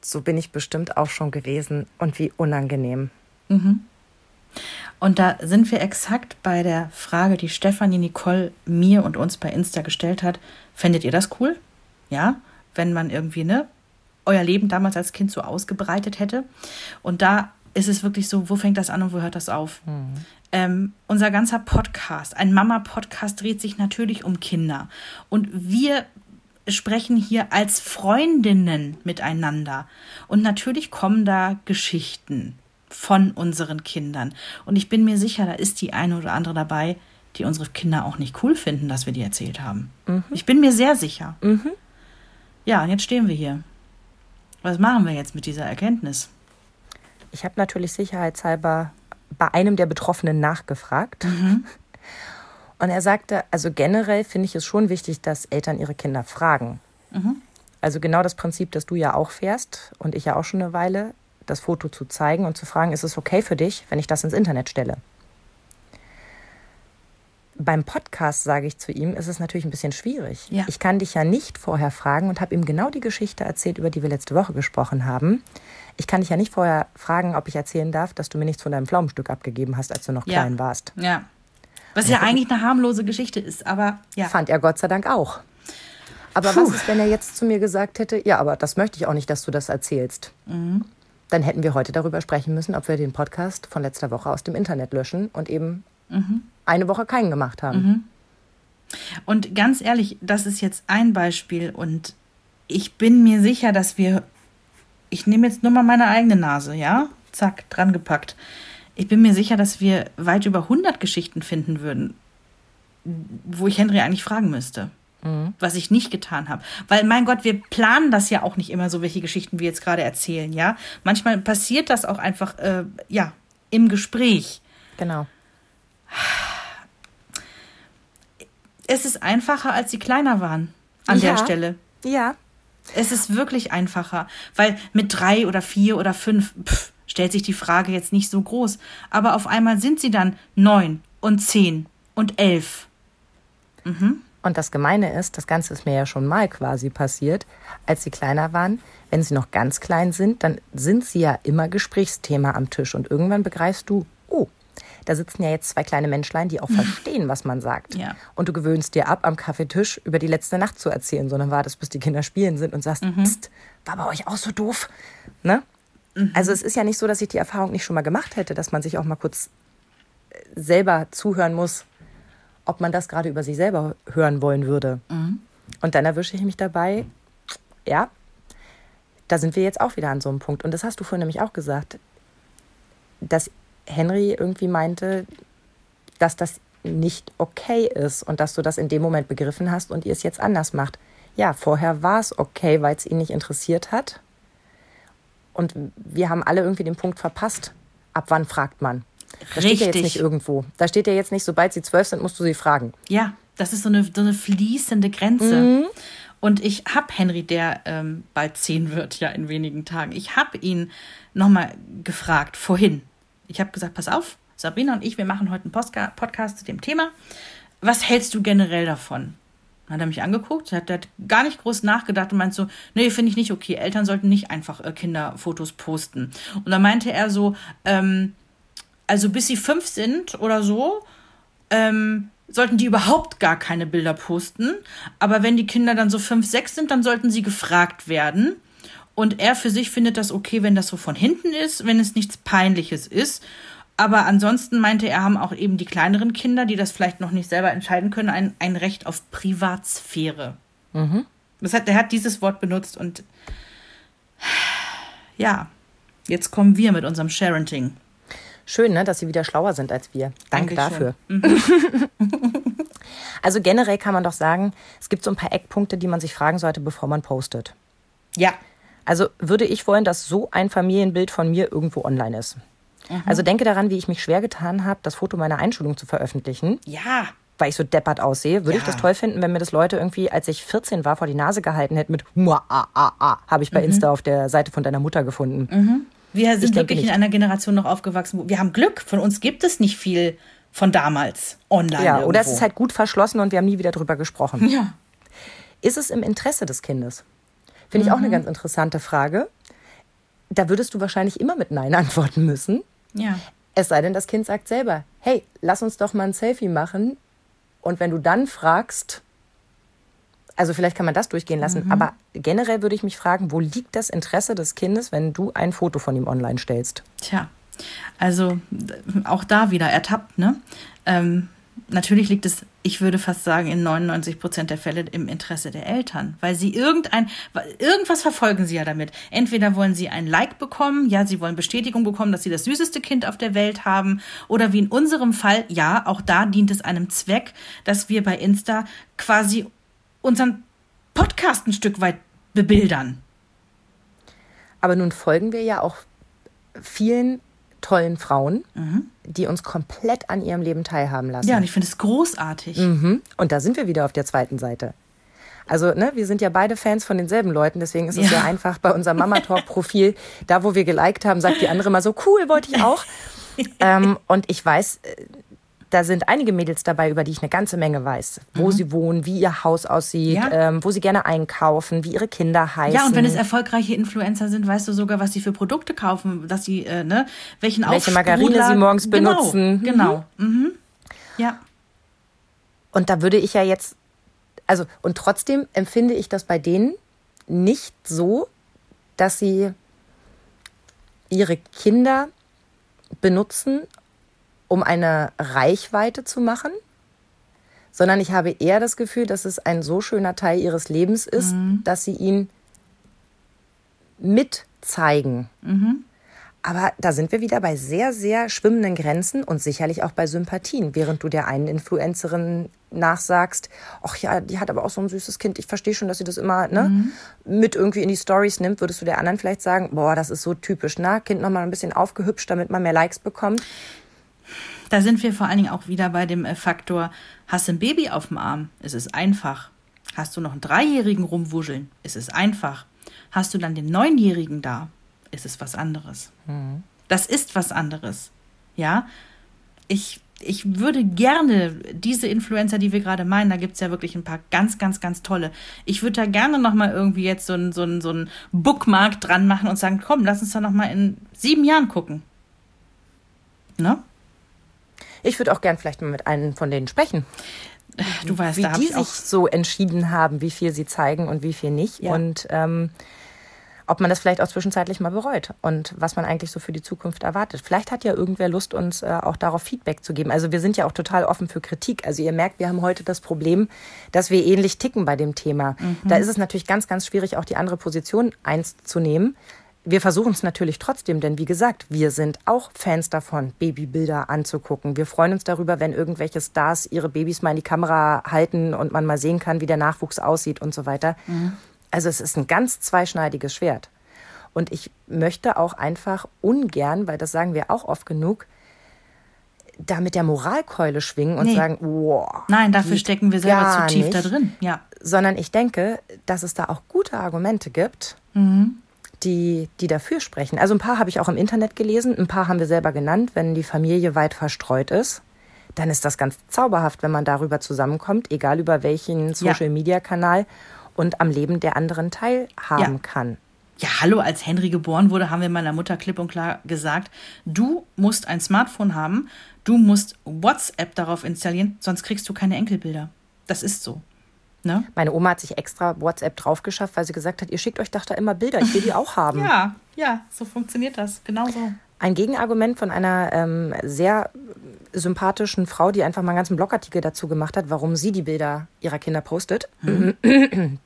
so bin ich bestimmt auch schon gewesen und wie unangenehm. Und da sind wir exakt bei der Frage, die Stefanie Nicole mir und uns bei Insta gestellt hat. Fändet ihr das cool? Ja, wenn man irgendwie, ne, euer Leben damals als Kind so ausgebreitet hätte. Und da ist es wirklich so, wo fängt das an und wo hört das auf? Ähm, unser ganzer Podcast, ein Mama-Podcast, dreht sich natürlich um Kinder. Und wir sprechen hier als Freundinnen miteinander. Und natürlich kommen da Geschichten von unseren Kindern. Und ich bin mir sicher, da ist die eine oder andere dabei, die unsere Kinder auch nicht cool finden, dass wir die erzählt haben. Ich bin mir sehr sicher. Ja, und jetzt stehen wir hier. Was machen wir jetzt mit dieser Erkenntnis? Ich habe natürlich sicherheitshalber bei einem der Betroffenen nachgefragt. Und er sagte, also generell finde ich es schon wichtig, dass Eltern ihre Kinder fragen. Also genau das Prinzip, das du ja auch fährst und ich ja auch schon eine Weile, das Foto zu zeigen und zu fragen, ist es okay für dich, wenn ich das ins Internet stelle? Beim Podcast sage ich zu ihm, ist es natürlich ein bisschen schwierig. Ja. Ich kann dich ja nicht vorher fragen und habe ihm genau die Geschichte erzählt, über die wir letzte Woche gesprochen haben. Ich kann dich ja nicht vorher fragen, ob ich erzählen darf, dass du mir nichts von deinem Pflaumenstück abgegeben hast, als du noch Ja. klein warst. Ja. Was ja eigentlich eine harmlose Geschichte ist, aber ja. Fand er Gott sei Dank auch. Aber was ist, wenn er jetzt zu mir gesagt hätte, ja, aber das möchte ich auch nicht, dass du das erzählst? Mhm. Dann hätten wir heute darüber sprechen müssen, ob wir den Podcast von letzter Woche aus dem Internet löschen und eben Mhm. eine Woche keinen gemacht haben. Und ganz ehrlich, das ist jetzt ein Beispiel und ich bin mir sicher, dass wir, ich nehme jetzt nur mal meine eigene Nase, ja? Zack, dran gepackt. Ich bin mir sicher, dass wir weit über 100 Geschichten finden würden, wo ich Henry eigentlich fragen müsste. Was ich nicht getan habe. Weil, mein Gott, wir planen das ja auch nicht immer so, welche Geschichten wir jetzt gerade erzählen, ja? Manchmal passiert das auch einfach, äh, ja, im Gespräch. Genau. Es ist einfacher, als sie kleiner waren. An Ja. der Stelle. Ja. Es ist wirklich einfacher, weil mit drei oder vier oder fünf pff, stellt sich die Frage jetzt nicht so groß. Aber auf einmal sind sie dann neun und zehn und elf. Und das Gemeine ist, das Ganze ist mir ja schon mal quasi passiert, als sie kleiner waren. Wenn sie noch ganz klein sind, dann sind sie ja immer Gesprächsthema am Tisch. Und irgendwann begreifst du, oh, da sitzen ja jetzt zwei kleine Menschlein, die auch verstehen, was man sagt. Ja. Und du gewöhnst dir ab, am Kaffeetisch über die letzte Nacht zu erzählen, sondern wartest, bis die Kinder spielen sind und sagst, Psst, war bei euch auch so doof? Ne? Also es ist ja nicht so, dass ich die Erfahrung nicht schon mal gemacht hätte, dass man sich auch mal kurz äh, selber zuhören muss, ob man das gerade über sich selber hören wollen würde. Und dann erwische ich mich dabei, ja, da sind wir jetzt auch wieder an so einem Punkt. Und das hast du vorhin nämlich auch gesagt, dass Henry irgendwie meinte, dass das nicht okay ist und dass du das in dem Moment begriffen hast und ihr es jetzt anders macht. Ja, vorher war es okay, weil es ihn nicht interessiert hat. Und wir haben alle irgendwie den Punkt verpasst. Ab wann fragt man? Da steht ja jetzt Richtig. nicht irgendwo. Da steht ja jetzt nicht, sobald sie zwölf sind, musst du sie fragen. Ja, das ist so eine, so eine fließende Grenze. Und ich habe Henry, der ähm, bald zehn wird, ja in wenigen Tagen, ich habe ihn nochmal gefragt, vorhin. Ich habe gesagt, pass auf, Sabrina und ich, wir machen heute einen Postka Podcast zu dem Thema. Was hältst du generell davon? Dann hat er mich angeguckt, hat, hat gar nicht groß nachgedacht und meint so, nee, finde ich nicht okay. Eltern sollten nicht einfach äh, Kinderfotos posten. Und dann meinte er so, ähm, also bis sie fünf sind oder so, ähm, sollten die überhaupt gar keine Bilder posten. Aber wenn die Kinder dann so fünf, sechs sind, dann sollten sie gefragt werden. Und er für sich findet das okay, wenn das so von hinten ist, wenn es nichts Peinliches ist. Aber ansonsten meinte er, haben auch eben die kleineren Kinder, die das vielleicht noch nicht selber entscheiden können, ein, ein Recht auf Privatsphäre. Mhm. Das hat, er hat dieses Wort benutzt und ja, jetzt kommen wir mit unserem Sharenting. Schön, ne, dass Sie wieder schlauer sind als wir. Danke dafür. Mhm. also generell kann man doch sagen, es gibt so ein paar Eckpunkte, die man sich fragen sollte, bevor man postet. Ja. Also würde ich wollen, dass so ein Familienbild von mir irgendwo online ist. Mhm. Also denke daran, wie ich mich schwer getan habe, das Foto meiner Einschulung zu veröffentlichen. Ja. Weil ich so deppert aussehe. Würde ja. ich das toll finden, wenn mir das Leute irgendwie, als ich 14 war, vor die Nase gehalten hätten mit Mua, ah, ah, ah, habe ich bei mhm. Insta auf der Seite von deiner Mutter gefunden. Mhm. Wir sind wirklich nicht. in einer Generation noch aufgewachsen. Wo wir haben Glück. Von uns gibt es nicht viel von damals online. Ja, irgendwo. oder es ist halt gut verschlossen und wir haben nie wieder drüber gesprochen. Ja. Ist es im Interesse des Kindes? Finde ich auch eine mhm. ganz interessante Frage. Da würdest du wahrscheinlich immer mit Nein antworten müssen. Ja. Es sei denn, das Kind sagt selber, hey, lass uns doch mal ein Selfie machen. Und wenn du dann fragst, also vielleicht kann man das durchgehen lassen, mhm. aber generell würde ich mich fragen, wo liegt das Interesse des Kindes, wenn du ein Foto von ihm online stellst? Tja, also auch da wieder ertappt, ne? Ähm, natürlich liegt es, ich würde fast sagen, in 99 Prozent der Fälle im Interesse der Eltern, weil sie irgendein, irgendwas verfolgen sie ja damit. Entweder wollen sie ein Like bekommen, ja, sie wollen Bestätigung bekommen, dass sie das süßeste Kind auf der Welt haben, oder wie in unserem Fall, ja, auch da dient es einem Zweck, dass wir bei Insta quasi unseren Podcast ein Stück weit bebildern. Aber nun folgen wir ja auch vielen tollen Frauen, mhm. die uns komplett an ihrem Leben teilhaben lassen. Ja, und ich finde es großartig. Mhm. Und da sind wir wieder auf der zweiten Seite. Also, ne, wir sind ja beide Fans von denselben Leuten, deswegen ist es ja, ja einfach bei unserem Mama Talk Profil, da wo wir geliked haben, sagt die andere mal so, cool, wollte ich auch. ähm, und ich weiß, äh, da sind einige Mädels dabei, über die ich eine ganze Menge weiß. Wo mhm. sie wohnen, wie ihr Haus aussieht, ja. ähm, wo sie gerne einkaufen, wie ihre Kinder heißen. Ja, und wenn es erfolgreiche Influencer sind, weißt du sogar, was sie für Produkte kaufen, dass sie, äh, ne, welchen Welche Margarine sie morgens genau, benutzen. Genau. Mhm. Mhm. Ja. Und da würde ich ja jetzt, also, und trotzdem empfinde ich das bei denen nicht so, dass sie ihre Kinder benutzen, um eine Reichweite zu machen, sondern ich habe eher das Gefühl, dass es ein so schöner Teil ihres Lebens ist, mhm. dass sie ihn mitzeigen. Mhm. Aber da sind wir wieder bei sehr, sehr schwimmenden Grenzen und sicherlich auch bei Sympathien. Während du der einen Influencerin nachsagst, ach ja, die hat aber auch so ein süßes Kind, ich verstehe schon, dass sie das immer ne, mhm. mit irgendwie in die Stories nimmt, würdest du der anderen vielleicht sagen, boah, das ist so typisch, na, Kind nochmal ein bisschen aufgehübscht, damit man mehr Likes bekommt. Da sind wir vor allen Dingen auch wieder bei dem äh, Faktor, hast du ein Baby auf dem Arm? Es ist einfach. Hast du noch einen Dreijährigen rumwuscheln? Es ist einfach. Hast du dann den Neunjährigen da? Ist es was anderes. Mhm. Das ist was anderes. Ja, ich, ich würde gerne diese Influencer, die wir gerade meinen, da gibt es ja wirklich ein paar ganz, ganz, ganz tolle. Ich würde da gerne nochmal irgendwie jetzt so ein, so, ein, so ein Bookmark dran machen und sagen, komm, lass uns da nochmal in sieben Jahren gucken. Ne? Ich würde auch gern vielleicht mal mit einem von denen sprechen. Du weißt, wie da die sich so entschieden haben, wie viel sie zeigen und wie viel nicht. Ja. Und ähm, ob man das vielleicht auch zwischenzeitlich mal bereut und was man eigentlich so für die Zukunft erwartet. Vielleicht hat ja irgendwer Lust, uns äh, auch darauf Feedback zu geben. Also wir sind ja auch total offen für Kritik. Also ihr merkt, wir haben heute das Problem, dass wir ähnlich ticken bei dem Thema. Mhm. Da ist es natürlich ganz, ganz schwierig, auch die andere Position einzunehmen wir versuchen es natürlich trotzdem, denn wie gesagt, wir sind auch Fans davon, Babybilder anzugucken. Wir freuen uns darüber, wenn irgendwelche Stars ihre Babys mal in die Kamera halten und man mal sehen kann, wie der Nachwuchs aussieht und so weiter. Mhm. Also es ist ein ganz zweischneidiges Schwert. Und ich möchte auch einfach ungern, weil das sagen wir auch oft genug, da mit der Moralkeule schwingen und nee. sagen, wow. Nein, dafür stecken wir selber zu tief nicht. da drin. Ja. Sondern ich denke, dass es da auch gute Argumente gibt, mhm die, die dafür sprechen. Also ein paar habe ich auch im Internet gelesen, ein paar haben wir selber genannt, wenn die Familie weit verstreut ist. Dann ist das ganz zauberhaft, wenn man darüber zusammenkommt, egal über welchen Social-Media-Kanal und am Leben der anderen teilhaben ja. kann. Ja, hallo, als Henry geboren wurde, haben wir meiner Mutter klipp und klar gesagt, du musst ein Smartphone haben, du musst WhatsApp darauf installieren, sonst kriegst du keine Enkelbilder. Das ist so. Ne? Meine Oma hat sich extra WhatsApp draufgeschafft, weil sie gesagt hat, ihr schickt euch doch da immer Bilder, ich will die auch haben. Ja, ja, so funktioniert das. Genau so. Ein Gegenargument von einer ähm, sehr sympathischen Frau, die einfach mal einen ganzen Blogartikel dazu gemacht hat, warum sie die Bilder ihrer Kinder postet. Mhm.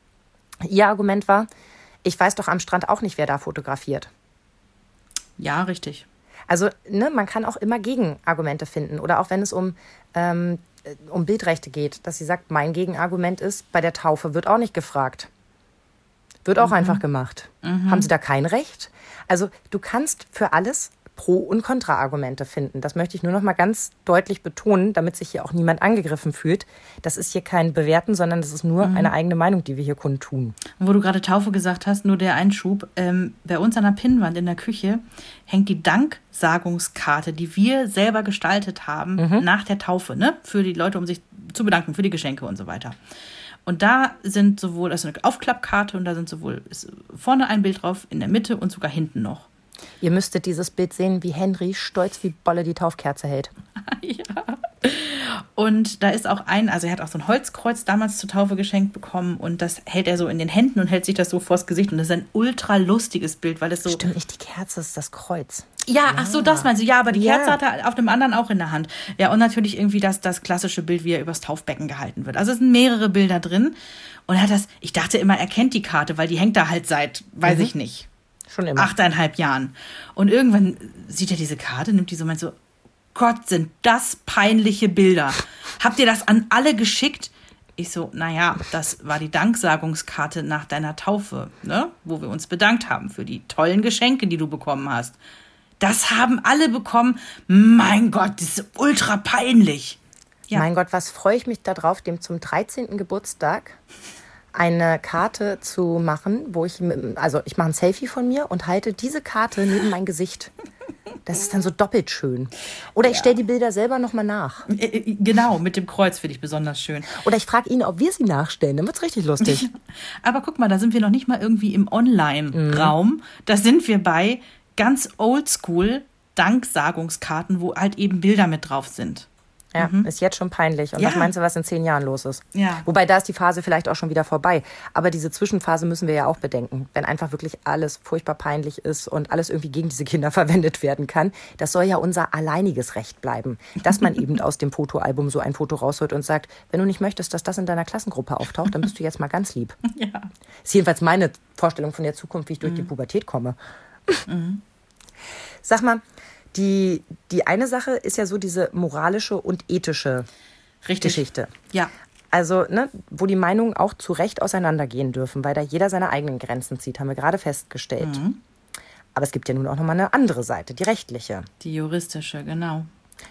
Ihr Argument war, ich weiß doch am Strand auch nicht, wer da fotografiert. Ja, richtig. Also, ne, man kann auch immer Gegenargumente finden. Oder auch wenn es um, ähm, um Bildrechte geht, dass sie sagt, mein Gegenargument ist, bei der Taufe wird auch nicht gefragt. Wird auch mhm. einfach gemacht. Mhm. Haben sie da kein Recht? Also, du kannst für alles Pro- und Kontraargumente finden. Das möchte ich nur noch mal ganz deutlich betonen, damit sich hier auch niemand angegriffen fühlt. Das ist hier kein Bewerten, sondern das ist nur mhm. eine eigene Meinung, die wir hier kundtun. Wo du gerade Taufe gesagt hast, nur der Einschub. Ähm, bei uns an der Pinnwand in der Küche hängt die Danksagungskarte, die wir selber gestaltet haben mhm. nach der Taufe, ne? Für die Leute, um sich zu bedanken, für die Geschenke und so weiter. Und da sind sowohl, also eine Aufklappkarte und da sind sowohl vorne ein Bild drauf, in der Mitte und sogar hinten noch. Ihr müsstet dieses Bild sehen, wie Henry stolz wie Bolle die Taufkerze hält. ja. Und da ist auch ein, also er hat auch so ein Holzkreuz damals zur Taufe geschenkt bekommen und das hält er so in den Händen und hält sich das so vors Gesicht und das ist ein ultra lustiges Bild, weil es so. Stimmt nicht, die Kerze ist das Kreuz. Ja, ja. ach so, das meinst du. Ja, aber die ja. Kerze hat er auf dem anderen auch in der Hand. Ja, und natürlich irgendwie das, das klassische Bild, wie er übers Taufbecken gehalten wird. Also es sind mehrere Bilder drin. Und er hat das, ich dachte immer, er kennt die Karte, weil die hängt da halt seit, weiß mhm. ich nicht, Schon immer. achteinhalb Jahren. Und irgendwann sieht er diese Karte, nimmt die so, meint so, Gott, sind das peinliche Bilder. Habt ihr das an alle geschickt? Ich so, naja, das war die Danksagungskarte nach deiner Taufe, ne? wo wir uns bedankt haben für die tollen Geschenke, die du bekommen hast. Das haben alle bekommen. Mein Gott, das ist ultra peinlich. Ja. Mein Gott, was freue ich mich darauf, dem zum 13. Geburtstag eine Karte zu machen, wo ich, also ich mache ein Selfie von mir und halte diese Karte neben mein Gesicht. Das ist dann so doppelt schön. Oder ich ja. stelle die Bilder selber nochmal nach. Äh, äh, genau, mit dem Kreuz finde ich besonders schön. Oder ich frage ihn, ob wir sie nachstellen. Dann wird es richtig lustig. Aber guck mal, da sind wir noch nicht mal irgendwie im Online-Raum. Mhm. Da sind wir bei ganz oldschool Danksagungskarten, wo halt eben Bilder mit drauf sind. Ja, mhm. ist jetzt schon peinlich. Und ja. was meinst du, was in zehn Jahren los ist? Ja. Wobei da ist die Phase vielleicht auch schon wieder vorbei. Aber diese Zwischenphase müssen wir ja auch bedenken. Wenn einfach wirklich alles furchtbar peinlich ist und alles irgendwie gegen diese Kinder verwendet werden kann, das soll ja unser alleiniges Recht bleiben. Dass man eben aus dem Fotoalbum so ein Foto rausholt und sagt, wenn du nicht möchtest, dass das in deiner Klassengruppe auftaucht, dann bist du jetzt mal ganz lieb. Ja. Ist jedenfalls meine Vorstellung von der Zukunft, wie ich durch mhm. die Pubertät komme. Mhm. Sag mal, die, die eine Sache ist ja so diese moralische und ethische Richtig. Geschichte. Ja. Also, ne, wo die Meinungen auch zu Recht auseinandergehen dürfen, weil da jeder seine eigenen Grenzen zieht, haben wir gerade festgestellt. Mhm. Aber es gibt ja nun auch nochmal eine andere Seite, die rechtliche. Die juristische, genau.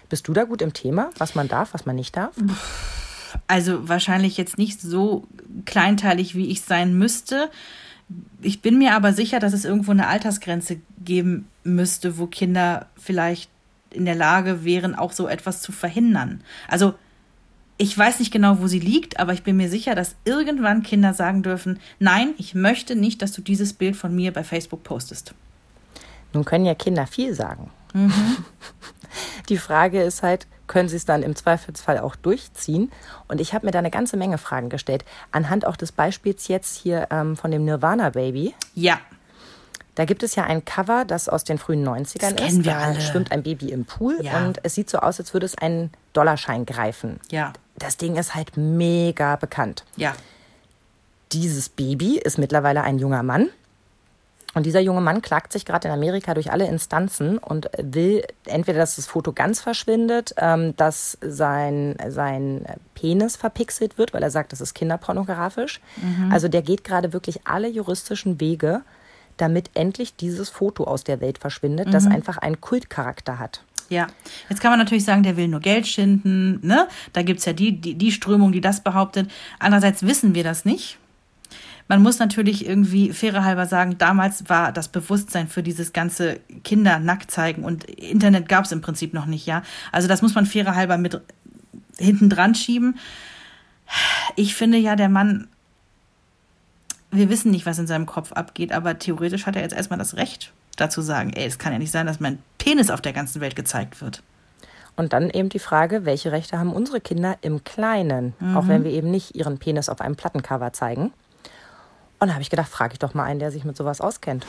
Bist du da gut im Thema, was man darf, was man nicht darf? Also wahrscheinlich jetzt nicht so kleinteilig, wie ich sein müsste. Ich bin mir aber sicher, dass es irgendwo eine Altersgrenze geben müsste, wo Kinder vielleicht in der Lage wären, auch so etwas zu verhindern. Also ich weiß nicht genau, wo sie liegt, aber ich bin mir sicher, dass irgendwann Kinder sagen dürfen, nein, ich möchte nicht, dass du dieses Bild von mir bei Facebook postest. Nun können ja Kinder viel sagen. Mhm. Die Frage ist halt, können sie es dann im Zweifelsfall auch durchziehen? Und ich habe mir da eine ganze Menge Fragen gestellt. Anhand auch des Beispiels jetzt hier ähm, von dem Nirvana Baby. Ja. Da gibt es ja ein Cover, das aus den frühen 90ern das ist. Da alle. schwimmt ein Baby im Pool ja. und es sieht so aus, als würde es einen Dollarschein greifen. Ja. Das Ding ist halt mega bekannt. Ja. Dieses Baby ist mittlerweile ein junger Mann. Und dieser junge Mann klagt sich gerade in Amerika durch alle Instanzen und will entweder, dass das Foto ganz verschwindet, ähm, dass sein, sein Penis verpixelt wird, weil er sagt, das ist kinderpornografisch. Mhm. Also der geht gerade wirklich alle juristischen Wege, damit endlich dieses Foto aus der Welt verschwindet, mhm. das einfach einen Kultcharakter hat. Ja, jetzt kann man natürlich sagen, der will nur Geld schinden. Ne? Da gibt es ja die, die, die Strömung, die das behauptet. Andererseits wissen wir das nicht. Man muss natürlich irgendwie fairer halber sagen, damals war das Bewusstsein für dieses ganze Kinder nackt zeigen und Internet gab es im Prinzip noch nicht, ja. Also das muss man fairer halber mit hinten dran schieben. Ich finde ja, der Mann wir wissen nicht, was in seinem Kopf abgeht, aber theoretisch hat er jetzt erstmal das Recht dazu sagen, ey, es kann ja nicht sein, dass mein Penis auf der ganzen Welt gezeigt wird. Und dann eben die Frage, welche Rechte haben unsere Kinder im Kleinen, mhm. auch wenn wir eben nicht ihren Penis auf einem Plattencover zeigen. Und da habe ich gedacht, frage ich doch mal einen, der sich mit sowas auskennt.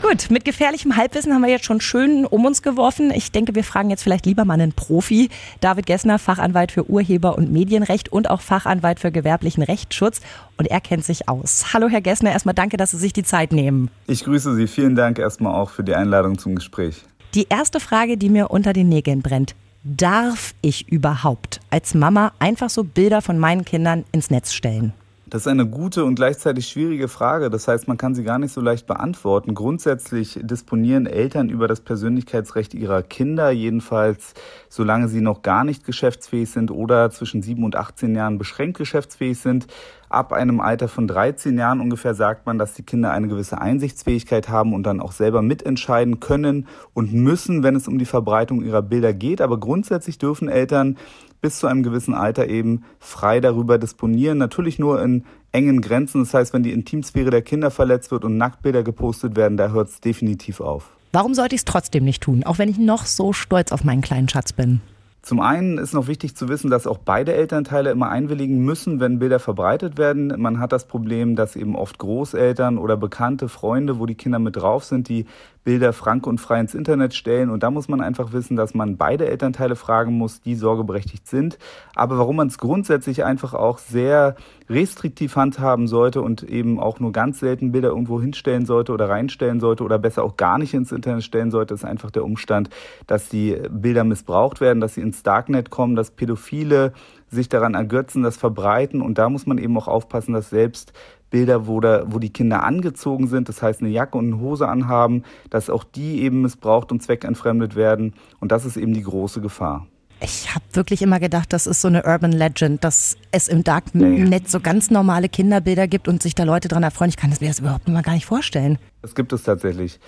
Gut, mit gefährlichem Halbwissen haben wir jetzt schon schön um uns geworfen. Ich denke, wir fragen jetzt vielleicht lieber mal einen Profi. David Gessner, Fachanwalt für Urheber- und Medienrecht und auch Fachanwalt für gewerblichen Rechtsschutz. Und er kennt sich aus. Hallo, Herr Gessner, erstmal danke, dass Sie sich die Zeit nehmen. Ich grüße Sie. Vielen Dank erstmal auch für die Einladung zum Gespräch. Die erste Frage, die mir unter den Nägeln brennt. Darf ich überhaupt als Mama einfach so Bilder von meinen Kindern ins Netz stellen? Das ist eine gute und gleichzeitig schwierige Frage. Das heißt, man kann sie gar nicht so leicht beantworten. Grundsätzlich disponieren Eltern über das Persönlichkeitsrecht ihrer Kinder, jedenfalls solange sie noch gar nicht geschäftsfähig sind oder zwischen 7 und 18 Jahren beschränkt geschäftsfähig sind. Ab einem Alter von 13 Jahren ungefähr sagt man, dass die Kinder eine gewisse Einsichtsfähigkeit haben und dann auch selber mitentscheiden können und müssen, wenn es um die Verbreitung ihrer Bilder geht. Aber grundsätzlich dürfen Eltern bis zu einem gewissen Alter eben frei darüber disponieren. Natürlich nur in engen Grenzen. Das heißt, wenn die Intimsphäre der Kinder verletzt wird und Nacktbilder gepostet werden, da hört es definitiv auf. Warum sollte ich es trotzdem nicht tun, auch wenn ich noch so stolz auf meinen kleinen Schatz bin? Zum einen ist noch wichtig zu wissen, dass auch beide Elternteile immer einwilligen müssen, wenn Bilder verbreitet werden. Man hat das Problem, dass eben oft Großeltern oder bekannte Freunde, wo die Kinder mit drauf sind, die Bilder frank und frei ins Internet stellen. Und da muss man einfach wissen, dass man beide Elternteile fragen muss, die sorgeberechtigt sind. Aber warum man es grundsätzlich einfach auch sehr restriktiv handhaben sollte und eben auch nur ganz selten Bilder irgendwo hinstellen sollte oder reinstellen sollte oder besser auch gar nicht ins Internet stellen sollte, ist einfach der Umstand, dass die Bilder missbraucht werden, dass sie ins Darknet kommen, dass Pädophile sich daran ergötzen, das verbreiten. Und da muss man eben auch aufpassen, dass selbst Bilder, wo, da, wo die Kinder angezogen sind, das heißt eine Jacke und eine Hose anhaben, dass auch die eben missbraucht und zweckentfremdet werden. Und das ist eben die große Gefahr. Ich habe wirklich immer gedacht, das ist so eine Urban Legend, dass es im Darknet nee. so ganz normale Kinderbilder gibt und sich da Leute dran erfreuen. Ich kann mir das überhaupt mal gar nicht vorstellen. Das gibt es tatsächlich.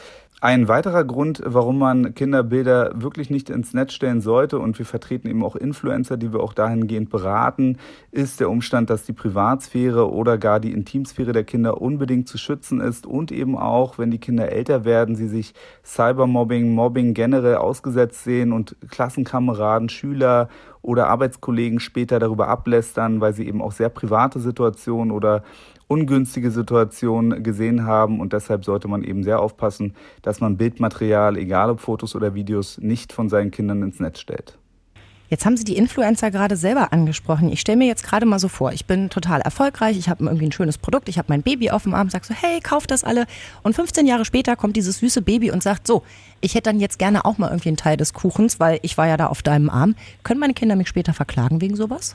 Ein weiterer Grund, warum man Kinderbilder wirklich nicht ins Netz stellen sollte, und wir vertreten eben auch Influencer, die wir auch dahingehend beraten, ist der Umstand, dass die Privatsphäre oder gar die Intimsphäre der Kinder unbedingt zu schützen ist und eben auch, wenn die Kinder älter werden, sie sich Cybermobbing, Mobbing generell ausgesetzt sehen und Klassenkameraden, Schüler oder Arbeitskollegen später darüber ablästern, weil sie eben auch sehr private Situationen oder ungünstige Situationen gesehen haben und deshalb sollte man eben sehr aufpassen, dass man Bildmaterial, egal ob Fotos oder Videos, nicht von seinen Kindern ins Netz stellt. Jetzt haben Sie die Influencer gerade selber angesprochen. Ich stelle mir jetzt gerade mal so vor, ich bin total erfolgreich, ich habe irgendwie ein schönes Produkt, ich habe mein Baby auf dem Arm, sag so, hey, kauft das alle. Und 15 Jahre später kommt dieses süße Baby und sagt, so, ich hätte dann jetzt gerne auch mal irgendwie einen Teil des Kuchens, weil ich war ja da auf deinem Arm. Können meine Kinder mich später verklagen wegen sowas?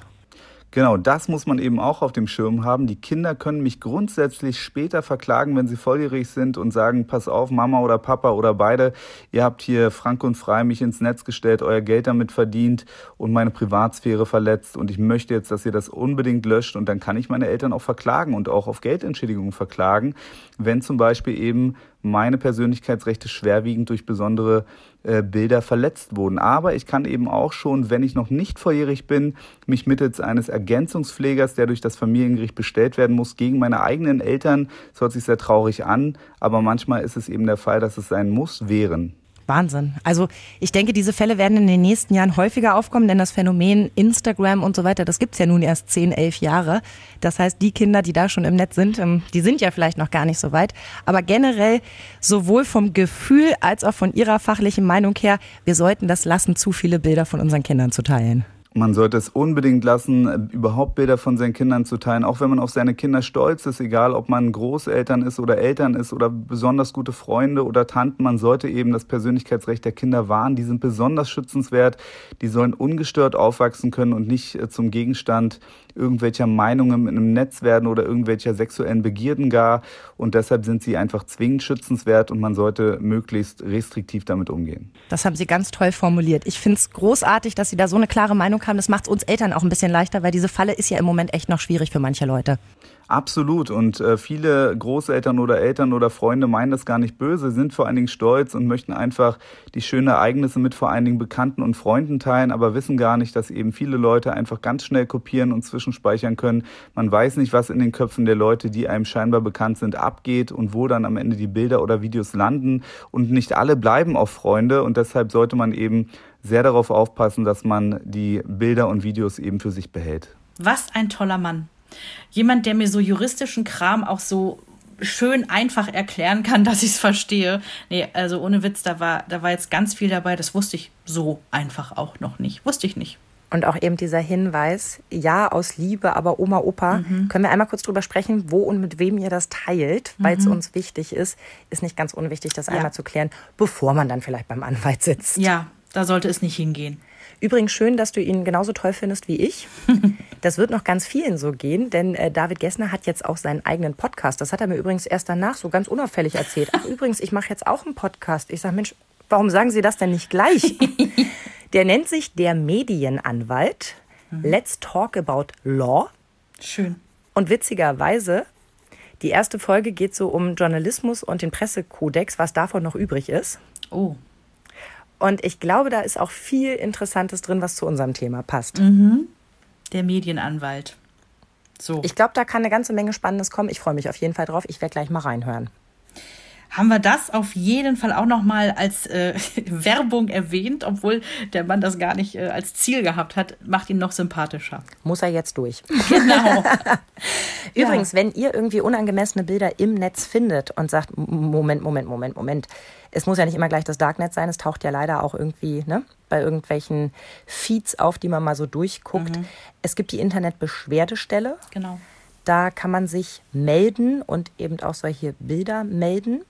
Genau, das muss man eben auch auf dem Schirm haben. Die Kinder können mich grundsätzlich später verklagen, wenn sie volljährig sind und sagen, pass auf, Mama oder Papa oder beide, ihr habt hier frank und frei mich ins Netz gestellt, euer Geld damit verdient und meine Privatsphäre verletzt und ich möchte jetzt, dass ihr das unbedingt löscht und dann kann ich meine Eltern auch verklagen und auch auf Geldentschädigung verklagen, wenn zum Beispiel eben meine Persönlichkeitsrechte schwerwiegend durch besondere äh, Bilder verletzt wurden. Aber ich kann eben auch schon, wenn ich noch nicht volljährig bin, mich mittels eines Ergänzungspflegers, der durch das Familiengericht bestellt werden muss, gegen meine eigenen Eltern, das hört sich sehr traurig an, aber manchmal ist es eben der Fall, dass es sein muss, wehren. Wahnsinn. Also ich denke, diese Fälle werden in den nächsten Jahren häufiger aufkommen, denn das Phänomen Instagram und so weiter, das gibt es ja nun erst 10, 11 Jahre. Das heißt, die Kinder, die da schon im Netz sind, ähm, die sind ja vielleicht noch gar nicht so weit. Aber generell, sowohl vom Gefühl als auch von Ihrer fachlichen Meinung her, wir sollten das lassen, zu viele Bilder von unseren Kindern zu teilen. Man sollte es unbedingt lassen, überhaupt Bilder von seinen Kindern zu teilen, auch wenn man auf seine Kinder stolz ist, egal ob man Großeltern ist oder Eltern ist oder besonders gute Freunde oder Tanten. Man sollte eben das Persönlichkeitsrecht der Kinder wahren. Die sind besonders schützenswert. Die sollen ungestört aufwachsen können und nicht äh, zum Gegenstand irgendwelcher Meinungen im Netz werden oder irgendwelcher sexuellen Begierden gar. Und deshalb sind sie einfach zwingend schützenswert und man sollte möglichst restriktiv damit umgehen. Das haben Sie ganz toll formuliert. Ich finde es großartig, dass Sie da so eine klare Meinung haben. Das macht es uns Eltern auch ein bisschen leichter, weil diese Falle ist ja im Moment echt noch schwierig für manche Leute. Absolut. Und äh, viele Großeltern oder Eltern oder Freunde meinen das gar nicht böse, sind vor allen Dingen stolz und möchten einfach die schönen Ereignisse mit vor allen Dingen Bekannten und Freunden teilen, aber wissen gar nicht, dass eben viele Leute einfach ganz schnell kopieren und zwischenspeichern können. Man weiß nicht, was in den Köpfen der Leute, die einem scheinbar bekannt sind, abgeht und wo dann am Ende die Bilder oder Videos landen. Und nicht alle bleiben auch Freunde und deshalb sollte man eben sehr darauf aufpassen, dass man die Bilder und Videos eben für sich behält. Was ein toller Mann. Jemand, der mir so juristischen Kram auch so schön einfach erklären kann, dass ich es verstehe. Nee, also ohne Witz, da war, da war jetzt ganz viel dabei, das wusste ich so einfach auch noch nicht. Wusste ich nicht. Und auch eben dieser Hinweis, ja, aus Liebe, aber Oma, Opa, mhm. können wir einmal kurz drüber sprechen, wo und mit wem ihr das teilt, weil es mhm. uns wichtig ist. Ist nicht ganz unwichtig, das ja. einmal zu klären, bevor man dann vielleicht beim Anwalt sitzt. Ja, da sollte es nicht hingehen. Übrigens schön, dass du ihn genauso toll findest wie ich. Das wird noch ganz vielen so gehen, denn äh, David Gessner hat jetzt auch seinen eigenen Podcast. Das hat er mir übrigens erst danach so ganz unauffällig erzählt. Ach übrigens, ich mache jetzt auch einen Podcast. Ich sage, Mensch, warum sagen Sie das denn nicht gleich? Der nennt sich der Medienanwalt. Mhm. Let's Talk About Law. Schön. Und witzigerweise, die erste Folge geht so um Journalismus und den Pressekodex, was davon noch übrig ist. Oh. Und ich glaube, da ist auch viel Interessantes drin, was zu unserem Thema passt. Mhm. Der Medienanwalt. So. Ich glaube, da kann eine ganze Menge Spannendes kommen. Ich freue mich auf jeden Fall drauf. Ich werde gleich mal reinhören haben wir das auf jeden Fall auch noch mal als äh, Werbung erwähnt, obwohl der Mann das gar nicht äh, als Ziel gehabt hat, macht ihn noch sympathischer. Muss er jetzt durch. Genau. Übrigens, ja. wenn ihr irgendwie unangemessene Bilder im Netz findet und sagt, Moment, Moment, Moment, Moment, es muss ja nicht immer gleich das Darknet sein, es taucht ja leider auch irgendwie ne, bei irgendwelchen Feeds auf, die man mal so durchguckt. Mhm. Es gibt die Internetbeschwerdestelle. Genau. Da kann man sich melden und eben auch solche Bilder melden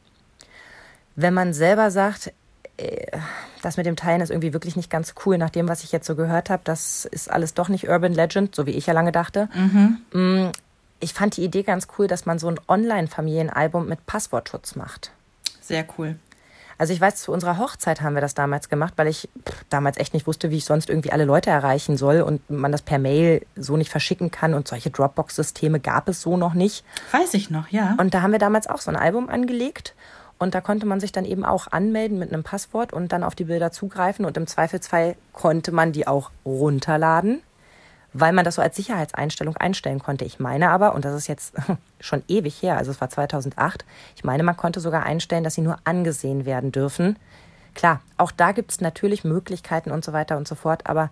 wenn man selber sagt, äh, das mit dem Teilen ist irgendwie wirklich nicht ganz cool, nach dem, was ich jetzt so gehört habe, das ist alles doch nicht Urban Legend, so wie ich ja lange dachte. Mhm. Mm, ich fand die Idee ganz cool, dass man so ein Online-Familienalbum mit Passwortschutz macht. Sehr cool. Also ich weiß, zu unserer Hochzeit haben wir das damals gemacht, weil ich damals echt nicht wusste, wie ich sonst irgendwie alle Leute erreichen soll und man das per Mail so nicht verschicken kann und solche Dropbox-Systeme gab es so noch nicht. Weiß ich noch, ja. Und da haben wir damals auch so ein Album angelegt und da konnte man sich dann eben auch anmelden mit einem Passwort und dann auf die Bilder zugreifen. Und im Zweifelsfall konnte man die auch runterladen, weil man das so als Sicherheitseinstellung einstellen konnte. Ich meine aber, und das ist jetzt schon ewig her, also es war 2008, ich meine, man konnte sogar einstellen, dass sie nur angesehen werden dürfen. Klar, auch da gibt es natürlich Möglichkeiten und so weiter und so fort, aber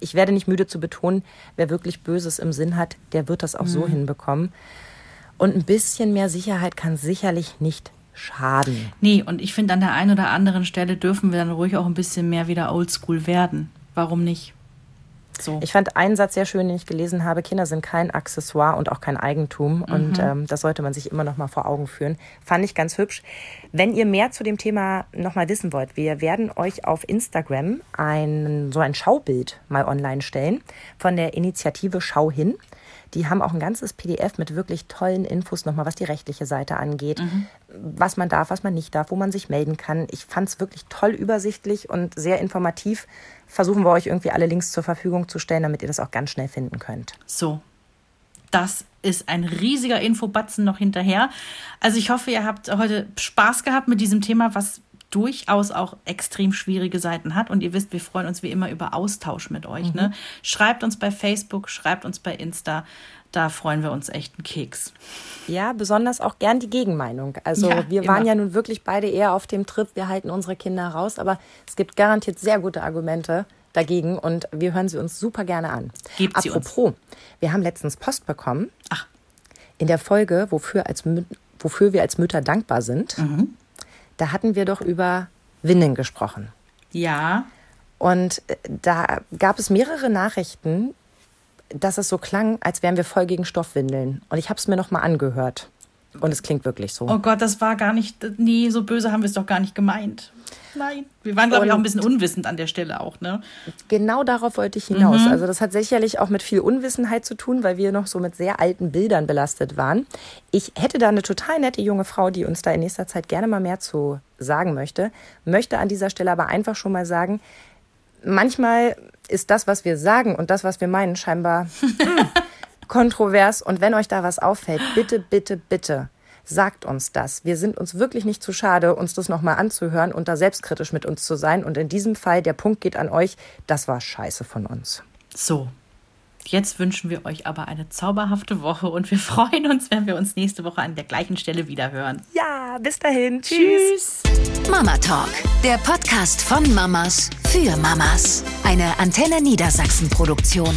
ich werde nicht müde zu betonen, wer wirklich Böses im Sinn hat, der wird das auch mhm. so hinbekommen. Und ein bisschen mehr Sicherheit kann sicherlich nicht schaden. Nee, und ich finde, an der einen oder anderen Stelle dürfen wir dann ruhig auch ein bisschen mehr wieder oldschool werden. Warum nicht? So. Ich fand einen Satz sehr schön, den ich gelesen habe. Kinder sind kein Accessoire und auch kein Eigentum. Mhm. Und ähm, das sollte man sich immer noch mal vor Augen führen. Fand ich ganz hübsch. Wenn ihr mehr zu dem Thema noch mal wissen wollt, wir werden euch auf Instagram ein, so ein Schaubild mal online stellen von der Initiative Schau hin. Die haben auch ein ganzes PDF mit wirklich tollen Infos nochmal, was die rechtliche Seite angeht, mhm. was man darf, was man nicht darf, wo man sich melden kann. Ich fand es wirklich toll übersichtlich und sehr informativ. Versuchen wir euch irgendwie alle Links zur Verfügung zu stellen, damit ihr das auch ganz schnell finden könnt. So. Das ist ein riesiger Infobatzen noch hinterher. Also ich hoffe, ihr habt heute Spaß gehabt mit diesem Thema, was durchaus auch extrem schwierige Seiten hat. Und ihr wisst, wir freuen uns wie immer über Austausch mit euch. Ne? Mhm. Ne? Schreibt uns bei Facebook, schreibt uns bei Insta. Da freuen wir uns echt einen Keks. Ja, besonders auch gern die Gegenmeinung. Also ja, wir waren immer. ja nun wirklich beide eher auf dem Trip, wir halten unsere Kinder raus, aber es gibt garantiert sehr gute Argumente dagegen und wir hören sie uns super gerne an. Gebt Apropos, wir haben letztens Post bekommen. Ach. In der Folge, wofür, als, wofür wir als Mütter dankbar sind. Mhm da hatten wir doch über Windeln gesprochen. Ja. Und äh, da gab es mehrere Nachrichten, dass es so klang, als wären wir voll gegen Stoffwindeln. Und ich habe es mir noch mal angehört. Und es klingt wirklich so. Oh Gott, das war gar nicht, nee, so böse haben wir es doch gar nicht gemeint. Nein. Wir waren, glaube ich, auch ein bisschen unwissend an der Stelle auch, ne? Genau darauf wollte ich hinaus. Mhm. Also das hat sicherlich auch mit viel Unwissenheit zu tun, weil wir noch so mit sehr alten Bildern belastet waren. Ich hätte da eine total nette junge Frau, die uns da in nächster Zeit gerne mal mehr zu sagen möchte. Möchte an dieser Stelle aber einfach schon mal sagen, manchmal ist das, was wir sagen und das, was wir meinen, scheinbar kontrovers. Und wenn euch da was auffällt, bitte, bitte, bitte sagt uns das. Wir sind uns wirklich nicht zu schade, uns das nochmal anzuhören und da selbstkritisch mit uns zu sein. Und in diesem Fall, der Punkt geht an euch, das war scheiße von uns. So. Jetzt wünschen wir euch aber eine zauberhafte Woche und wir freuen uns, wenn wir uns nächste Woche an der gleichen Stelle wieder hören. Ja, bis dahin. Tschüss. Tschüss. Mama Talk, der Podcast von Mamas für Mamas. Eine Antenne Niedersachsen Produktion.